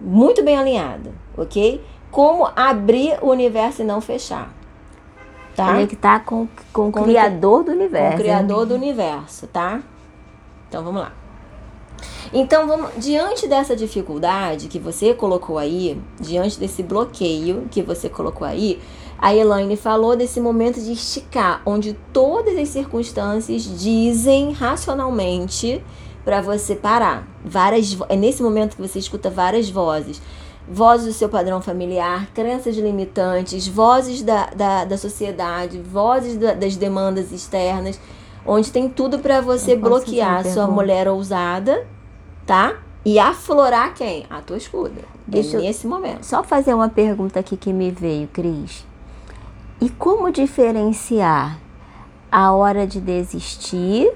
muito bem alinhada, ok? Como abrir o universo e não fechar. Tá? Conectar com, com o Criador do universo. Com o Criador do universo, tá? Então vamos lá. Então, vamos, diante dessa dificuldade que você colocou aí, diante desse bloqueio que você colocou aí, a Elaine falou desse momento de esticar, onde todas as circunstâncias dizem racionalmente para você parar. Várias, é nesse momento que você escuta várias vozes. Vozes do seu padrão familiar, crenças limitantes, vozes da, da, da sociedade, vozes da, das demandas externas, onde tem tudo para você bloquear sua mulher ousada tá? E aflorar quem? A tua escuda. Deixa nesse momento. Só fazer uma pergunta aqui que me veio, Cris. E como diferenciar a hora de desistir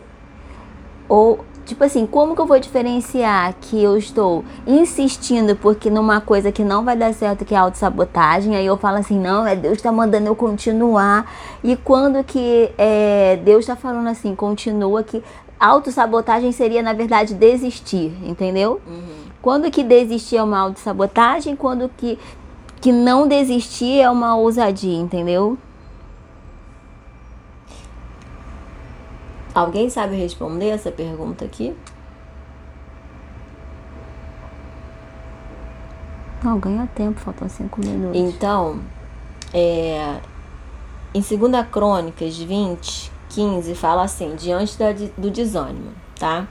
ou tipo assim, como que eu vou diferenciar que eu estou insistindo porque numa coisa que não vai dar certo, que é autossabotagem, aí eu falo assim, não, é Deus está mandando eu continuar, e quando que é, Deus está falando assim, continua que autossabotagem seria, na verdade, desistir, entendeu? Uhum. Quando que desistir é uma autossabotagem, quando que, que não desistir é uma ousadia, entendeu? Alguém sabe responder essa pergunta aqui? Não, ganha tempo, faltam cinco minutos. Então, é, em 2 Crônicas 20, 15 fala assim: diante da, do desânimo, tá?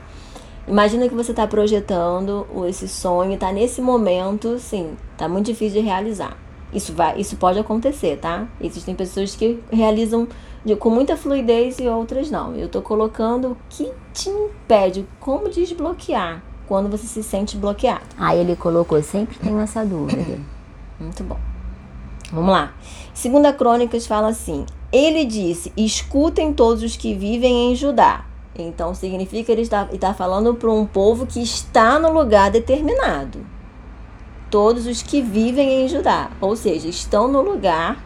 Imagina que você está projetando esse sonho, está nesse momento, sim, tá muito difícil de realizar. Isso vai, isso pode acontecer, tá? Existem pessoas que realizam de, com muita fluidez e outras não. Eu estou colocando o que te impede, como desbloquear quando você se sente bloqueado. Ah, ele colocou, sempre tenho essa dúvida. Muito bom. Vamos lá. Segunda Crônicas fala assim: ele disse: escutem todos os que vivem em Judá. Então significa que ele está, está falando para um povo que está no lugar determinado. Todos os que vivem em Judá, ou seja, estão no lugar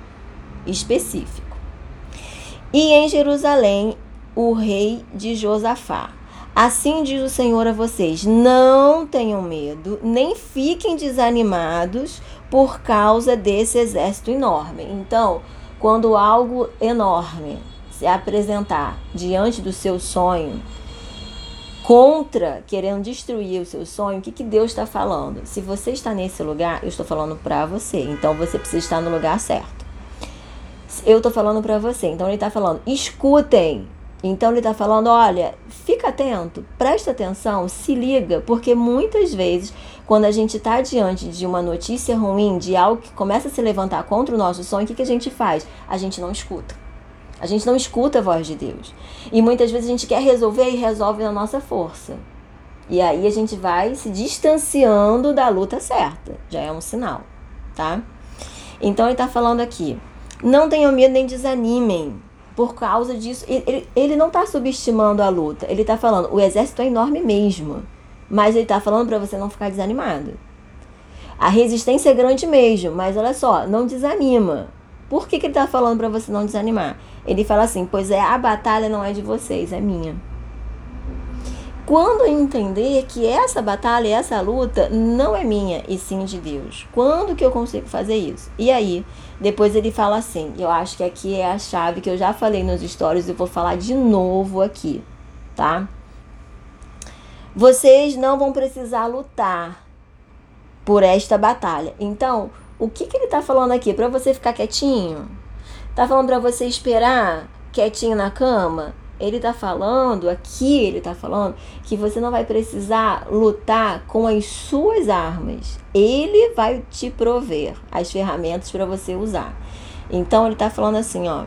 específico. E em Jerusalém, o rei de Josafá. Assim diz o Senhor a vocês: não tenham medo, nem fiquem desanimados por causa desse exército enorme. Então, quando algo enorme se apresentar diante do seu sonho, contra, querendo destruir o seu sonho, o que, que Deus está falando? Se você está nesse lugar, eu estou falando para você, então você precisa estar no lugar certo. Eu estou falando para você, então ele está falando, escutem. Então ele está falando, olha, fica atento, presta atenção, se liga, porque muitas vezes quando a gente está diante de uma notícia ruim, de algo que começa a se levantar contra o nosso sonho, o que, que a gente faz? A gente não escuta. A gente não escuta a voz de Deus. E muitas vezes a gente quer resolver e resolve na nossa força. E aí a gente vai se distanciando da luta certa. Já é um sinal, tá? Então ele está falando aqui: não tenham medo nem desanimem por causa disso. Ele, ele não está subestimando a luta. Ele está falando: o exército é enorme mesmo. Mas ele está falando para você não ficar desanimado. A resistência é grande mesmo, mas olha só, não desanima. Por que, que ele está falando para você não desanimar? Ele fala assim: pois é, a batalha não é de vocês, é minha. Quando eu entender que essa batalha, essa luta não é minha e sim de Deus, quando que eu consigo fazer isso? E aí, depois ele fala assim: eu acho que aqui é a chave que eu já falei nos stories e vou falar de novo aqui, tá? Vocês não vão precisar lutar por esta batalha. Então, o que, que ele está falando aqui? Para você ficar quietinho? Tá falando para você esperar quietinho na cama? Ele está falando, aqui ele está falando, que você não vai precisar lutar com as suas armas. Ele vai te prover as ferramentas para você usar. Então ele está falando assim, ó.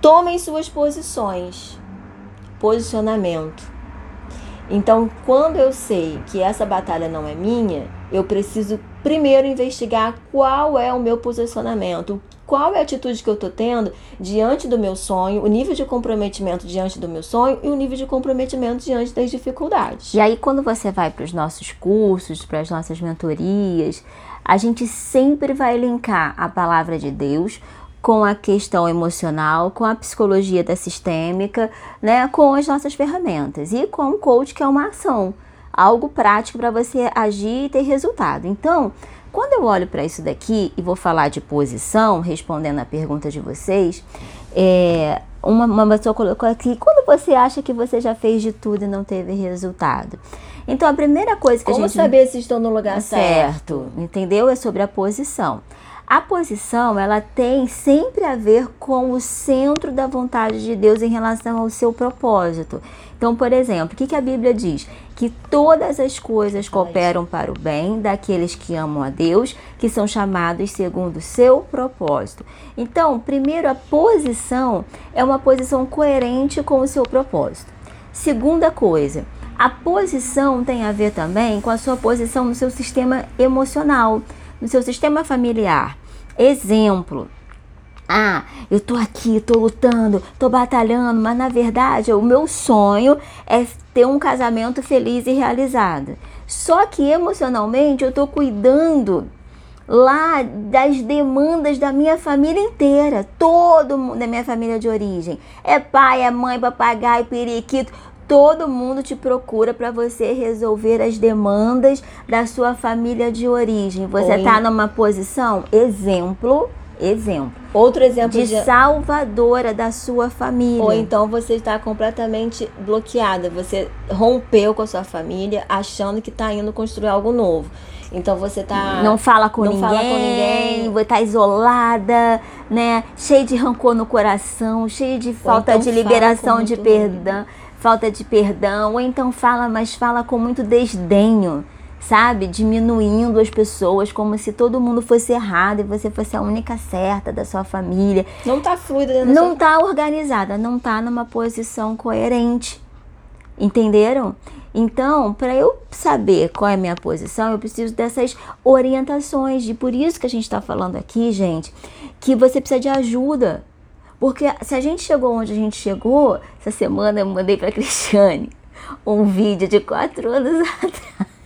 Tomem suas posições. Posicionamento Então, quando eu sei que essa batalha não é minha, eu preciso primeiro investigar qual é o meu posicionamento, qual é a atitude que eu estou tendo diante do meu sonho, o nível de comprometimento diante do meu sonho e o nível de comprometimento diante das dificuldades. E aí, quando você vai para os nossos cursos, para as nossas mentorias, a gente sempre vai linkar a palavra de Deus com a questão emocional, com a psicologia da sistêmica, né, com as nossas ferramentas e com o coach que é uma ação, algo prático para você agir e ter resultado. Então, quando eu olho para isso daqui e vou falar de posição, respondendo a pergunta de vocês, é, uma, uma pessoa colocou aqui: quando você acha que você já fez de tudo e não teve resultado? Então, a primeira coisa que Como a gente. Como saber se estou no lugar certo? certo? Entendeu? É sobre a posição. A posição, ela tem sempre a ver com o centro da vontade de Deus em relação ao seu propósito. Então, por exemplo, o que, que a Bíblia diz? Que todas as coisas cooperam para o bem daqueles que amam a Deus, que são chamados segundo o seu propósito. Então, primeiro, a posição é uma posição coerente com o seu propósito. Segunda coisa, a posição tem a ver também com a sua posição no seu sistema emocional, no seu sistema familiar. Exemplo. Ah, eu tô aqui, tô lutando, tô batalhando, mas na verdade o meu sonho é ter um casamento feliz e realizado. Só que emocionalmente eu tô cuidando lá das demandas da minha família inteira, todo mundo da minha família de origem. É pai, é mãe, papagaio, periquito, todo mundo te procura para você resolver as demandas da sua família de origem. Você está numa posição, exemplo, exemplo. Outro exemplo de, de, salvadora da sua família. Ou então você está completamente bloqueada. Você rompeu com a sua família, achando que está indo construir algo novo. Então você tá. Não fala com, não ninguém, fala com ninguém. Você tá isolada, né? Cheio de rancor no coração, cheio de falta então de liberação de perdão falta de perdão, ou então fala, mas fala com muito desdenho, sabe? Diminuindo as pessoas como se todo mundo fosse errado e você fosse a única certa da sua família. Não tá fluida, Não sua... tá organizada, não tá numa posição coerente. Entenderam? Então, para eu saber qual é a minha posição, eu preciso dessas orientações. E por isso que a gente está falando aqui, gente, que você precisa de ajuda. Porque se a gente chegou onde a gente chegou, essa semana eu mandei para Cristiane um vídeo de quatro anos atrás.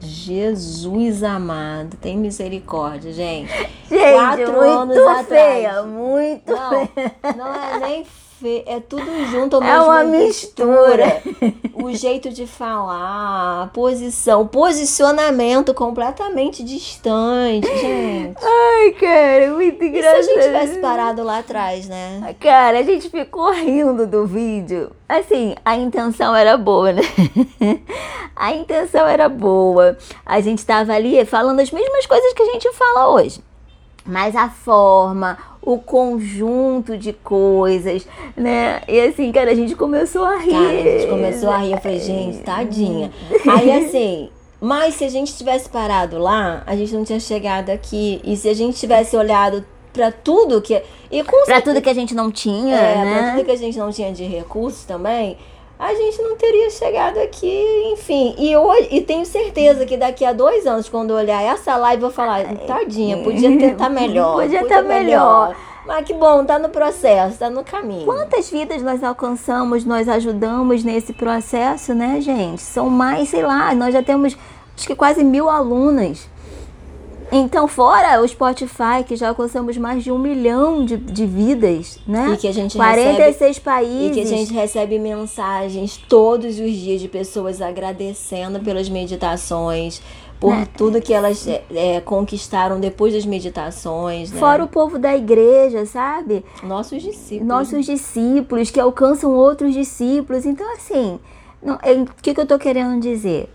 Jesus amado, tem misericórdia, gente. Gente, quatro muito anos feia, atrás. muito não, feia. Não é nem é tudo junto ao É uma mistura. o jeito de falar, a posição, posicionamento completamente distante, gente. Ai, cara, muito engraçado. E se a gente tivesse parado lá atrás, né? Cara, a gente ficou rindo do vídeo. Assim, a intenção era boa, né? a intenção era boa. A gente tava ali falando as mesmas coisas que a gente fala hoje. Mas a forma, o conjunto de coisas, né? E assim, cara, a gente começou a rir. Cara, a gente começou a rir. Eu falei, gente, tadinha. Aí assim. Mas se a gente tivesse parado lá, a gente não tinha chegado aqui. E se a gente tivesse olhado para tudo que. E com pra tudo que a gente não tinha. É, né? pra tudo que a gente não tinha de recursos também a gente não teria chegado aqui, enfim. E, eu, e tenho certeza que daqui a dois anos, quando eu olhar essa live, eu vou falar, tadinha, podia estar tá melhor. podia estar tá melhor. Mas que bom, tá no processo, tá no caminho. Quantas vidas nós alcançamos, nós ajudamos nesse processo, né, gente? São mais, sei lá, nós já temos acho que quase mil alunas. Então, fora o Spotify, que já alcançamos mais de um milhão de, de vidas, né? E que a gente 46 recebe, países. E que a gente recebe mensagens todos os dias de pessoas agradecendo pelas meditações, por né? tudo que elas é, é, conquistaram depois das meditações. Né? Fora o povo da igreja, sabe? Nossos discípulos. Nossos discípulos que alcançam outros discípulos. Então, assim, é, o que, que eu tô querendo dizer?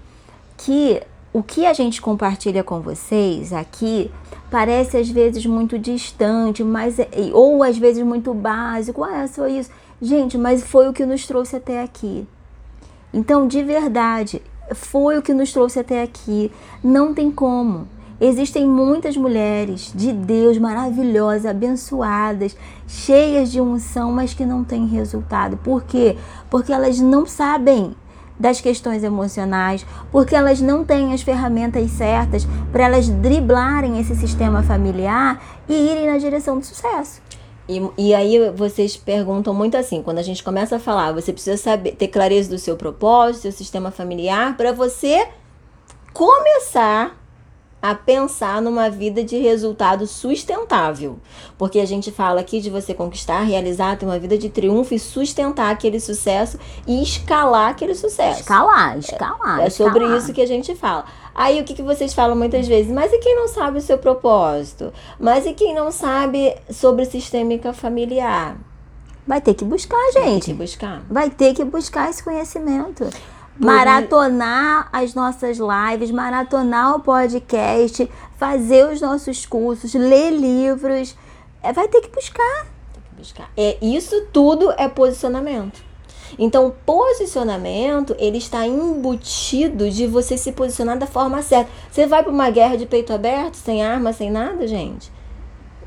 Que o que a gente compartilha com vocês aqui parece às vezes muito distante, mas é, ou às vezes muito básico. Ah, é só isso. Gente, mas foi o que nos trouxe até aqui. Então, de verdade, foi o que nos trouxe até aqui. Não tem como. Existem muitas mulheres de Deus maravilhosas, abençoadas, cheias de unção, mas que não têm resultado. Por quê? Porque elas não sabem das questões emocionais, porque elas não têm as ferramentas certas para elas driblarem esse sistema familiar e irem na direção do sucesso. E, e aí vocês perguntam muito assim, quando a gente começa a falar, você precisa saber ter clareza do seu propósito, seu sistema familiar, para você começar a pensar numa vida de resultado sustentável. Porque a gente fala aqui de você conquistar, realizar, ter uma vida de triunfo e sustentar aquele sucesso e escalar aquele sucesso. Escalar, escalar. É, é sobre escalar. isso que a gente fala. Aí o que, que vocês falam muitas vezes? Mas e quem não sabe o seu propósito? Mas e quem não sabe sobre sistêmica familiar? Vai ter que buscar, gente. Vai ter que buscar. Vai ter que buscar esse conhecimento maratonar as nossas lives, maratonar o podcast, fazer os nossos cursos, ler livros. É, vai ter que buscar. Tem que buscar. É, isso tudo é posicionamento. Então, posicionamento, ele está embutido de você se posicionar da forma certa. Você vai para uma guerra de peito aberto, sem arma, sem nada, gente?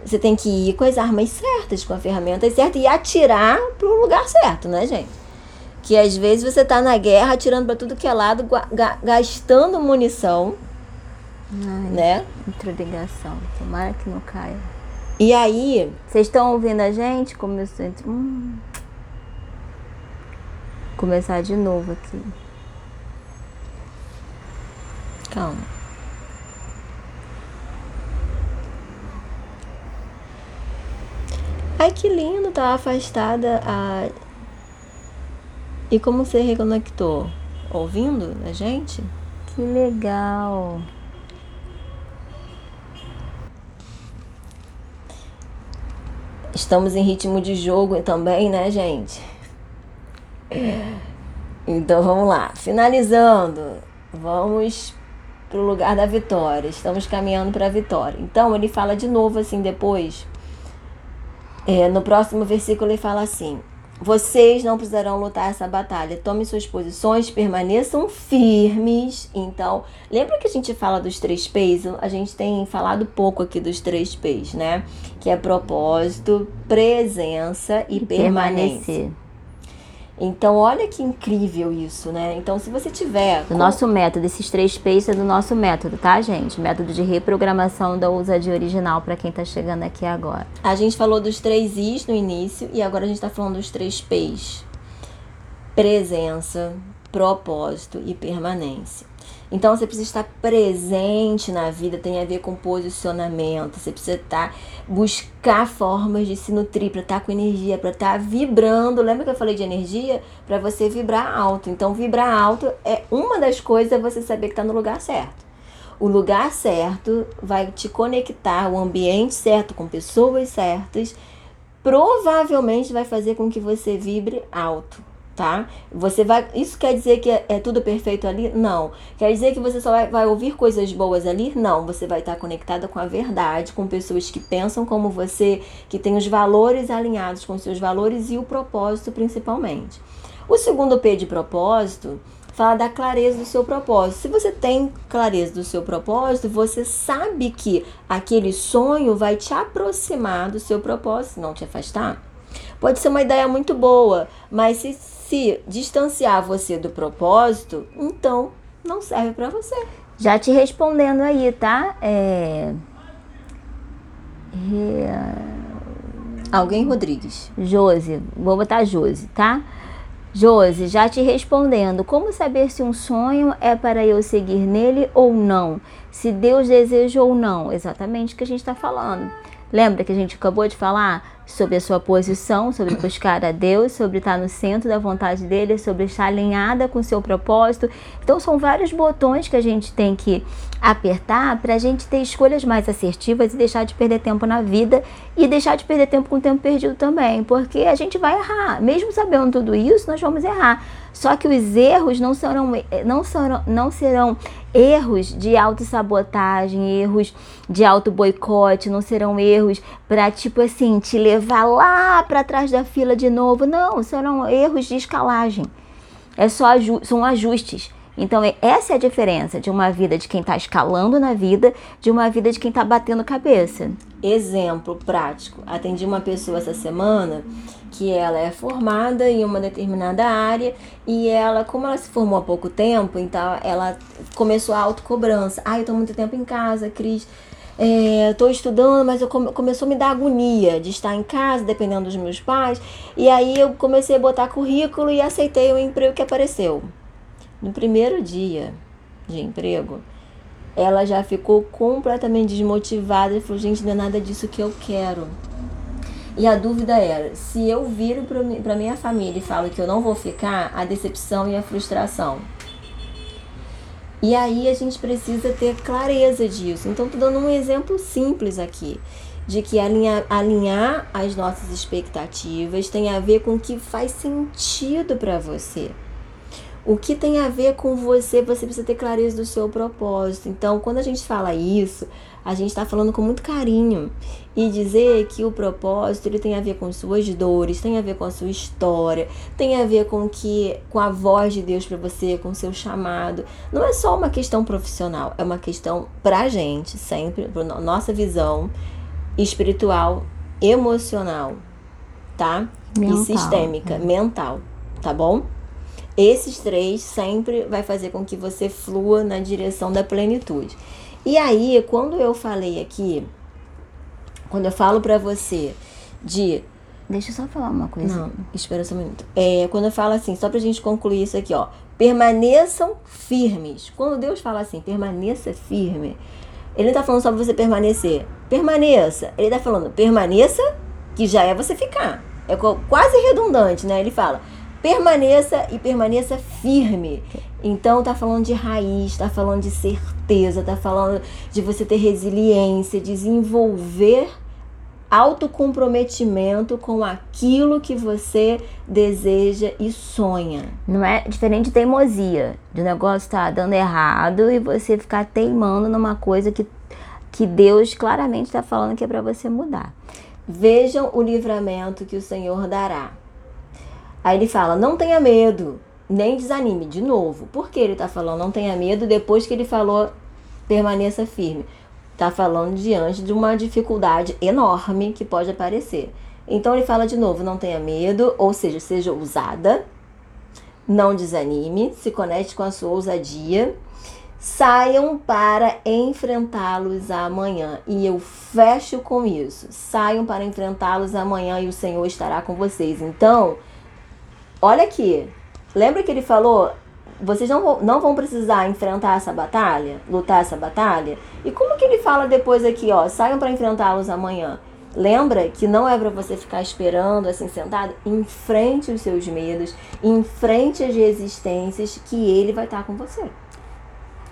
Você tem que ir com as armas certas, com a ferramenta certa e atirar para o lugar certo, né, gente? Que às vezes você tá na guerra atirando para tudo que é lado, gastando munição, Ai, né? Entrou ligação, tomara que não caia. E aí... Vocês estão ouvindo a gente? Começou... Hum. Começar de novo aqui. Calma. Ai, que lindo, tá afastada a e como você reconectou? Ouvindo a gente? Que legal! Estamos em ritmo de jogo também, né, gente? Então vamos lá. Finalizando, vamos pro lugar da vitória. Estamos caminhando para a vitória. Então ele fala de novo assim depois. É, no próximo versículo ele fala assim: vocês não precisarão lutar essa batalha. Tomem suas posições, permaneçam firmes. Então, lembra que a gente fala dos três P's? A gente tem falado pouco aqui dos três P's, né? Que é propósito, presença e, e permanência. Permanecer. Então, olha que incrível isso, né? Então, se você tiver. O nosso método, esses três P's é do nosso método, tá, gente? Método de reprogramação da ousadia original para quem tá chegando aqui agora. A gente falou dos três I's no início e agora a gente tá falando dos três P's: presença, propósito e permanência. Então você precisa estar presente na vida, tem a ver com posicionamento. Você precisa estar buscar formas de se nutrir para estar com energia, para estar vibrando. Lembra que eu falei de energia? Para você vibrar alto. Então vibrar alto é uma das coisas é você saber que está no lugar certo. O lugar certo vai te conectar, o ambiente certo com pessoas certas, provavelmente vai fazer com que você vibre alto tá? Você vai. Isso quer dizer que é, é, tudo perfeito ali? Não. Quer dizer que você só vai, vai ouvir coisas boas ali? Não. Você vai estar conectada com a verdade, com pessoas que pensam como você, que têm os valores alinhados com seus valores e o propósito principalmente. O segundo P de propósito fala da clareza do seu propósito. Se você tem clareza do seu propósito, você sabe que aquele sonho vai te aproximar do seu propósito, não te afastar. Pode ser uma ideia muito boa, mas se se distanciar você do propósito, então não serve para você. Já te respondendo aí, tá? É... Alguém Rodrigues. Josi, vou botar Josi, tá? Josi, já te respondendo, como saber se um sonho é para eu seguir nele ou não? Se Deus deseja ou não? Exatamente o que a gente está falando. Lembra que a gente acabou de falar? Sobre a sua posição, sobre buscar a Deus, sobre estar no centro da vontade dele, sobre estar alinhada com o seu propósito. Então, são vários botões que a gente tem que apertar para a gente ter escolhas mais assertivas e deixar de perder tempo na vida e deixar de perder tempo com o tempo perdido também, porque a gente vai errar. Mesmo sabendo tudo isso, nós vamos errar. Só que os erros não serão, não serão, não serão erros de autossabotagem, erros de auto-boicote, não serão erros para, tipo assim, te levar lá para trás da fila de novo. Não, serão erros de escalagem. É só são ajustes Então, essa é a diferença de uma vida de quem está escalando na vida, de uma vida de quem está batendo cabeça. Exemplo prático: atendi uma pessoa essa semana que ela é formada em uma determinada área e ela, como ela se formou há pouco tempo, então ela começou a autocobrança. Ah, eu tô muito tempo em casa, Cris. É, tô estudando, mas eu come, começou a me dar agonia de estar em casa, dependendo dos meus pais. E aí eu comecei a botar currículo e aceitei o emprego que apareceu. No primeiro dia de emprego, ela já ficou completamente desmotivada e falou: gente, não é nada disso que eu quero. E a dúvida era: se eu viro para minha família e falo que eu não vou ficar, a decepção e a frustração. E aí a gente precisa ter clareza disso. Então, estou dando um exemplo simples aqui de que alinhar, alinhar as nossas expectativas tem a ver com o que faz sentido para você. O que tem a ver com você, você precisa ter clareza do seu propósito. Então, quando a gente fala isso, a gente está falando com muito carinho e dizer que o propósito ele tem a ver com suas dores, tem a ver com a sua história, tem a ver com que com a voz de Deus para você, com o seu chamado. Não é só uma questão profissional, é uma questão pra gente, sempre, pra nossa visão espiritual, emocional, tá? Mental. E sistêmica, é. mental, tá bom? Esses três sempre vai fazer com que você flua na direção da plenitude. E aí, quando eu falei aqui, quando eu falo para você de Deixa eu só falar uma coisa. Não, espera só um minuto. É, quando eu falo assim, só pra gente concluir isso aqui, ó. Permaneçam firmes. Quando Deus fala assim, permaneça firme, ele não tá falando só pra você permanecer. Permaneça. Ele tá falando, permaneça, que já é você ficar. É quase redundante, né? Ele fala, permaneça e permaneça firme. Então tá falando de raiz, tá falando de certeza, tá falando de você ter resiliência, desenvolver autocomprometimento com aquilo que você deseja e sonha. Não é diferente de teimosia, de o negócio tá dando errado e você ficar teimando numa coisa que, que Deus claramente está falando que é para você mudar. Vejam o livramento que o Senhor dará. Aí ele fala: não tenha medo, nem desanime. De novo, por que ele está falando não tenha medo depois que ele falou permaneça firme? Está falando diante de uma dificuldade enorme que pode aparecer. Então ele fala de novo: não tenha medo, ou seja, seja ousada, não desanime, se conecte com a sua ousadia. Saiam para enfrentá-los amanhã. E eu fecho com isso. Saiam para enfrentá-los amanhã e o Senhor estará com vocês. Então, olha aqui. Lembra que ele falou? Vocês não não vão precisar enfrentar essa batalha, lutar essa batalha? E como que ele fala depois aqui, ó? Saiam para enfrentá-los amanhã. Lembra que não é para você ficar esperando assim sentado? Enfrente os seus medos, enfrente as resistências que ele vai estar tá com você.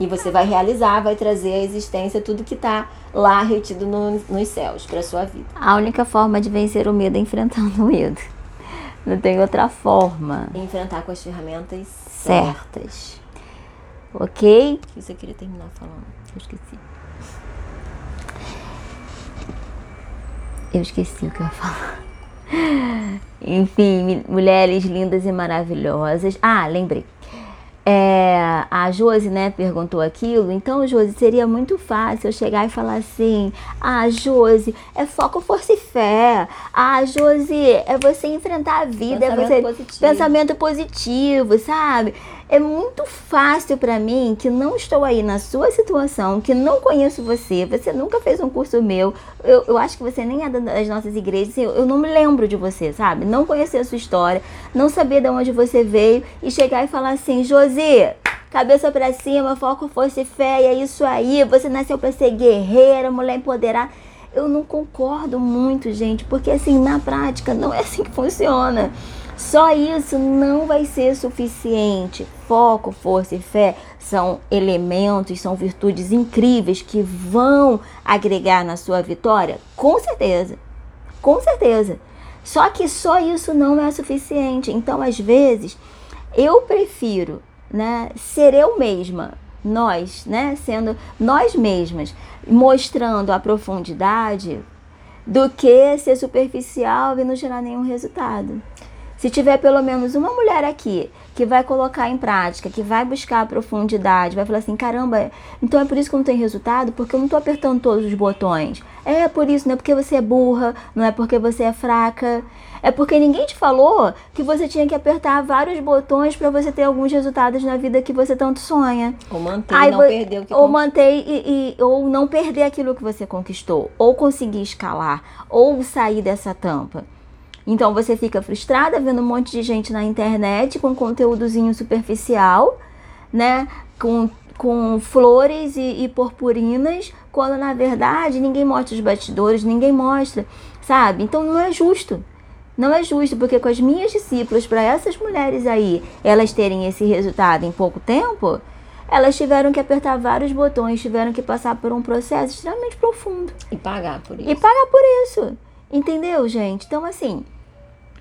E você vai realizar, vai trazer à existência tudo que está lá retido no, nos céus para sua vida. A única forma de vencer o medo é enfrentando o medo. Não tem outra forma. Enfrentar com as ferramentas certas. certas. Ok? O que você queria terminar falando? Eu esqueci. Eu esqueci o que eu ia falar. Enfim, mulheres lindas e maravilhosas. Ah, lembrei. É, a Josi, né, perguntou aquilo. Então, Josi, seria muito fácil eu chegar e falar assim: Ah, Josi, é foco, força e fé. Ah, Josi, é você enfrentar a vida, pensamento é você positivo. pensamento positivo, sabe? É muito fácil para mim que não estou aí na sua situação, que não conheço você, você nunca fez um curso meu, eu, eu acho que você nem é das nossas igrejas, eu, eu não me lembro de você, sabe? Não conhecer a sua história, não saber de onde você veio e chegar e falar assim, Josi, cabeça para cima, foco, força e fé, e é isso aí, você nasceu para ser guerreira, mulher empoderada. Eu não concordo muito, gente, porque assim, na prática, não é assim que funciona. Só isso não vai ser suficiente. Foco, força e fé são elementos, são virtudes incríveis que vão agregar na sua vitória? Com certeza. Com certeza. Só que só isso não é suficiente. Então, às vezes, eu prefiro, né, ser eu mesma, nós, né, sendo nós mesmas, mostrando a profundidade do que ser superficial e não gerar nenhum resultado. Se tiver pelo menos uma mulher aqui que vai colocar em prática, que vai buscar a profundidade, vai falar assim: caramba, então é por isso que não tem resultado, porque eu não estou apertando todos os botões. É por isso, não é porque você é burra, não é porque você é fraca. É porque ninguém te falou que você tinha que apertar vários botões para você ter alguns resultados na vida que você tanto sonha. Ou manter Aí, não perder o que Ou manter e, e, ou não perder aquilo que você conquistou. Ou conseguir escalar. Ou sair dessa tampa. Então você fica frustrada vendo um monte de gente na internet com conteúdozinho superficial, né? Com, com flores e, e purpurinas, quando na verdade ninguém mostra os bastidores, ninguém mostra, sabe? Então não é justo. Não é justo, porque com as minhas discípulas, para essas mulheres aí, elas terem esse resultado em pouco tempo, elas tiveram que apertar vários botões, tiveram que passar por um processo extremamente profundo. E pagar por isso. E pagar por isso. Entendeu, gente? Então, assim,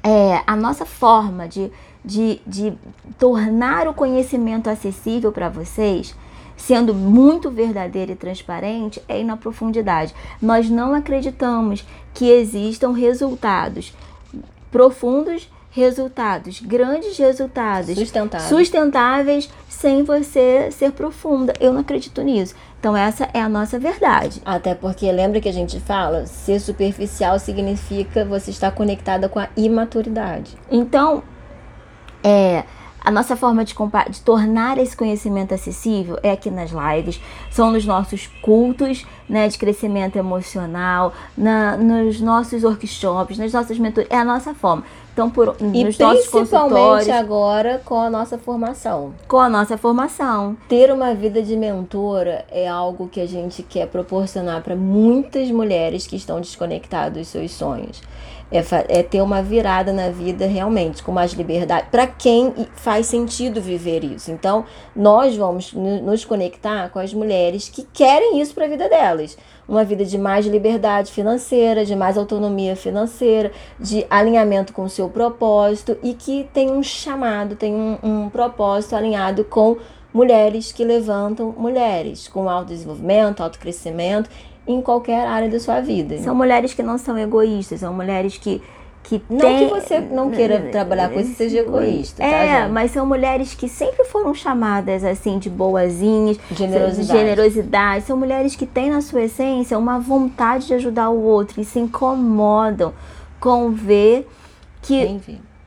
é, a nossa forma de, de, de tornar o conhecimento acessível para vocês, sendo muito verdadeira e transparente, é ir na profundidade. Nós não acreditamos que existam resultados profundos resultados, grandes resultados, sustentáveis. sustentáveis sem você ser profunda. Eu não acredito nisso. Então essa é a nossa verdade. Até porque lembra que a gente fala, ser superficial significa você estar conectada com a imaturidade. Então, é, a nossa forma de, de tornar esse conhecimento acessível é aqui nas lives, são nos nossos cultos né, de crescimento emocional, na, nos nossos workshops, nas nossas mentorias. É a nossa forma. Então, por, e nos nossos principalmente agora com a nossa formação. Com a nossa formação. Ter uma vida de mentora é algo que a gente quer proporcionar para muitas mulheres que estão desconectadas dos seus sonhos. É, é ter uma virada na vida realmente, com mais liberdade, para quem faz sentido viver isso. Então, nós vamos nos conectar com as mulheres que querem isso para a vida delas uma vida de mais liberdade financeira, de mais autonomia financeira, de alinhamento com o seu propósito e que tem um chamado, tem um, um propósito alinhado com mulheres que levantam mulheres, com autodesenvolvimento, autocrescimento em qualquer área da sua vida. São mulheres que não são egoístas, são mulheres que que não tem... que você não queira trabalhar com isso e seja egoísta, tá, É, gente? mas são mulheres que sempre foram chamadas assim de boazinhas, generosidade. generosidade. São mulheres que têm na sua essência uma vontade de ajudar o outro e se incomodam com ver que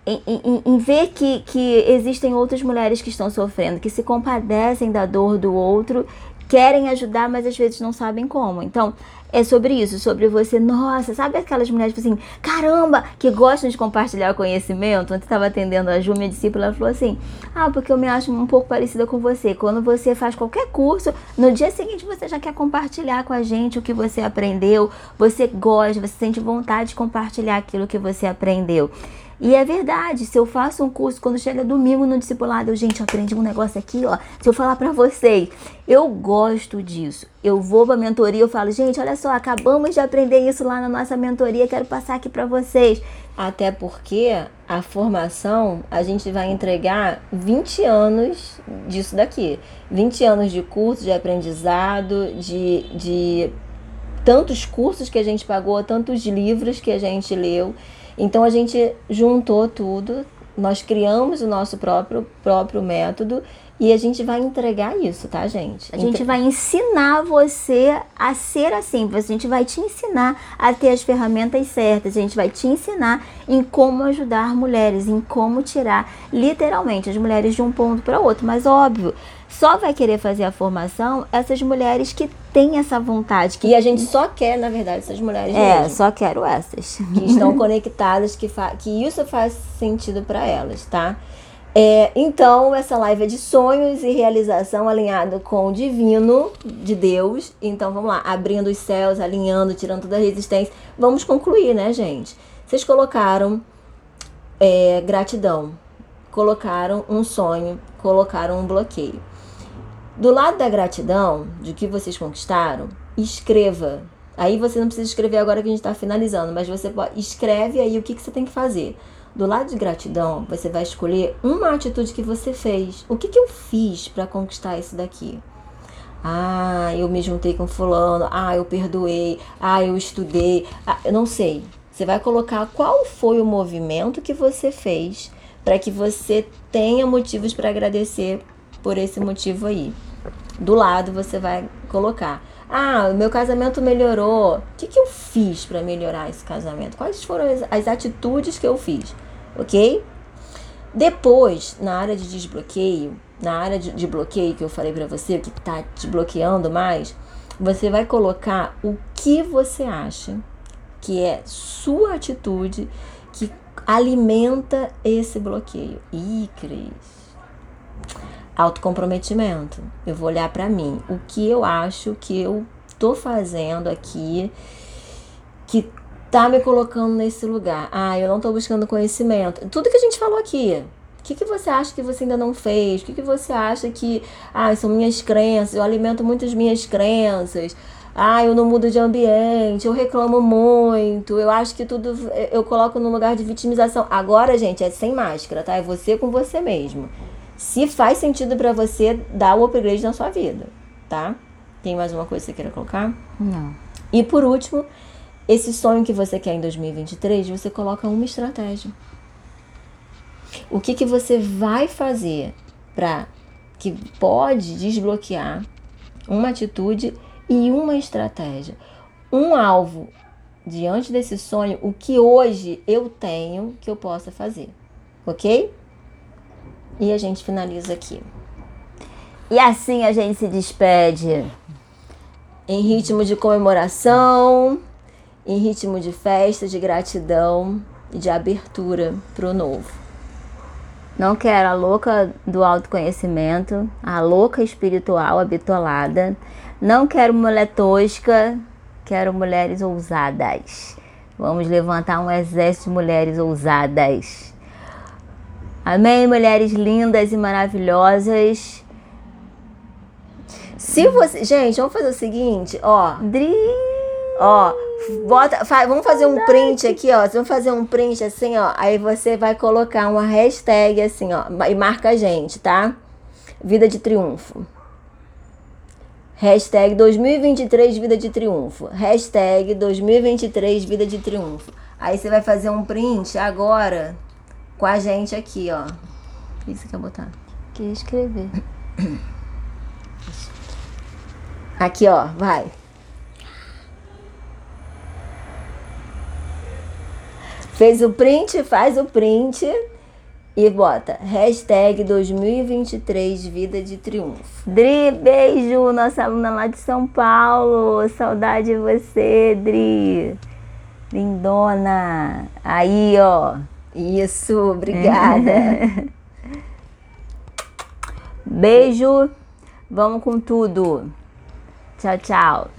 em, em, em, ver que, que existem outras mulheres que estão sofrendo, que se compadecem da dor do outro, querem ajudar, mas às vezes não sabem como. Então, é sobre isso, sobre você, nossa, sabe aquelas mulheres tipo assim, caramba, que gostam de compartilhar conhecimento? Ontem estava atendendo a Ju, minha discípula, ela falou assim: ah, porque eu me acho um pouco parecida com você. Quando você faz qualquer curso, no dia seguinte você já quer compartilhar com a gente o que você aprendeu, você gosta, você sente vontade de compartilhar aquilo que você aprendeu. E é verdade, se eu faço um curso, quando chega domingo no discipulado, eu, gente, aprendi um negócio aqui, ó. Se eu falar para vocês, eu gosto disso. Eu vou pra mentoria, eu falo, gente, olha só, acabamos de aprender isso lá na nossa mentoria, quero passar aqui para vocês. Até porque a formação, a gente vai entregar 20 anos disso daqui. 20 anos de curso, de aprendizado, de, de tantos cursos que a gente pagou, tantos livros que a gente leu. Então a gente juntou tudo, nós criamos o nosso próprio, próprio método e a gente vai entregar isso, tá, gente? A gente vai ensinar você a ser assim. A gente vai te ensinar a ter as ferramentas certas. A gente vai te ensinar em como ajudar mulheres, em como tirar literalmente as mulheres de um ponto para outro. Mas óbvio, só vai querer fazer a formação essas mulheres que têm essa vontade. Que... E a gente só quer, na verdade, essas mulheres. É, mesmo, só quero essas. Que estão conectadas, que, fa... que isso faz sentido para elas, tá? É, então, essa live é de sonhos e realização alinhado com o divino de Deus. Então, vamos lá, abrindo os céus, alinhando, tirando toda a resistência. Vamos concluir, né, gente? Vocês colocaram é, gratidão, colocaram um sonho, colocaram um bloqueio. Do lado da gratidão, de que vocês conquistaram, escreva. Aí você não precisa escrever agora que a gente está finalizando, mas você pode, escreve aí o que, que você tem que fazer. Do lado de gratidão, você vai escolher uma atitude que você fez. O que, que eu fiz para conquistar isso daqui? Ah, eu me juntei com fulano. Ah, eu perdoei. Ah, eu estudei. Ah, eu não sei. Você vai colocar qual foi o movimento que você fez para que você tenha motivos para agradecer por esse motivo aí. Do lado você vai colocar: Ah, meu casamento melhorou. O que, que eu fiz para melhorar esse casamento? Quais foram as, as atitudes que eu fiz? Ok? Depois, na área de desbloqueio, na área de, de bloqueio que eu falei para você, que tá desbloqueando mais, você vai colocar o que você acha que é sua atitude que alimenta esse bloqueio. Ih, Cris. Autocomprometimento. Eu vou olhar para mim. O que eu acho que eu tô fazendo aqui que tá me colocando nesse lugar? Ah, eu não tô buscando conhecimento. Tudo que a gente falou aqui. O que, que você acha que você ainda não fez? O que, que você acha que. Ah, são minhas crenças, eu alimento muito as minhas crenças. Ah, eu não mudo de ambiente, eu reclamo muito, eu acho que tudo eu coloco no lugar de vitimização. Agora, gente, é sem máscara, tá? É você com você mesmo. Se faz sentido para você, dá o upgrade na sua vida, tá? Tem mais uma coisa que você queira colocar? Não. E por último, esse sonho que você quer em 2023, você coloca uma estratégia. O que, que você vai fazer para que pode desbloquear uma atitude e uma estratégia. Um alvo diante desse sonho, o que hoje eu tenho que eu possa fazer. Ok? E a gente finaliza aqui. E assim a gente se despede. Em ritmo de comemoração, em ritmo de festa, de gratidão e de abertura para o novo. Não quero a louca do autoconhecimento, a louca espiritual habitolada. Não quero mulher tosca, quero mulheres ousadas. Vamos levantar um exército de mulheres ousadas. Amém, mulheres lindas e maravilhosas. Se você, gente, vamos fazer o seguinte, ó. Dri. Ó, bota, fa, vamos fazer um print aqui, ó. Vamos fazer um print assim, ó. Aí você vai colocar uma hashtag assim, ó, e marca a gente, tá? Vida de triunfo. Hashtag 2023 Vida de Triunfo. Hashtag 2023 Vida de Triunfo. Aí você vai fazer um print agora com a gente aqui, ó. O que você quer botar? Que escrever. Aqui, ó, vai. Fez o print? Faz o print e bota hashtag 2023 Vida de Triunfo. Dri, beijo, nossa aluna lá de São Paulo. Saudade de você, Dri. Lindona. Aí, ó. Isso, obrigada. beijo. Vamos com tudo. Tchau, tchau.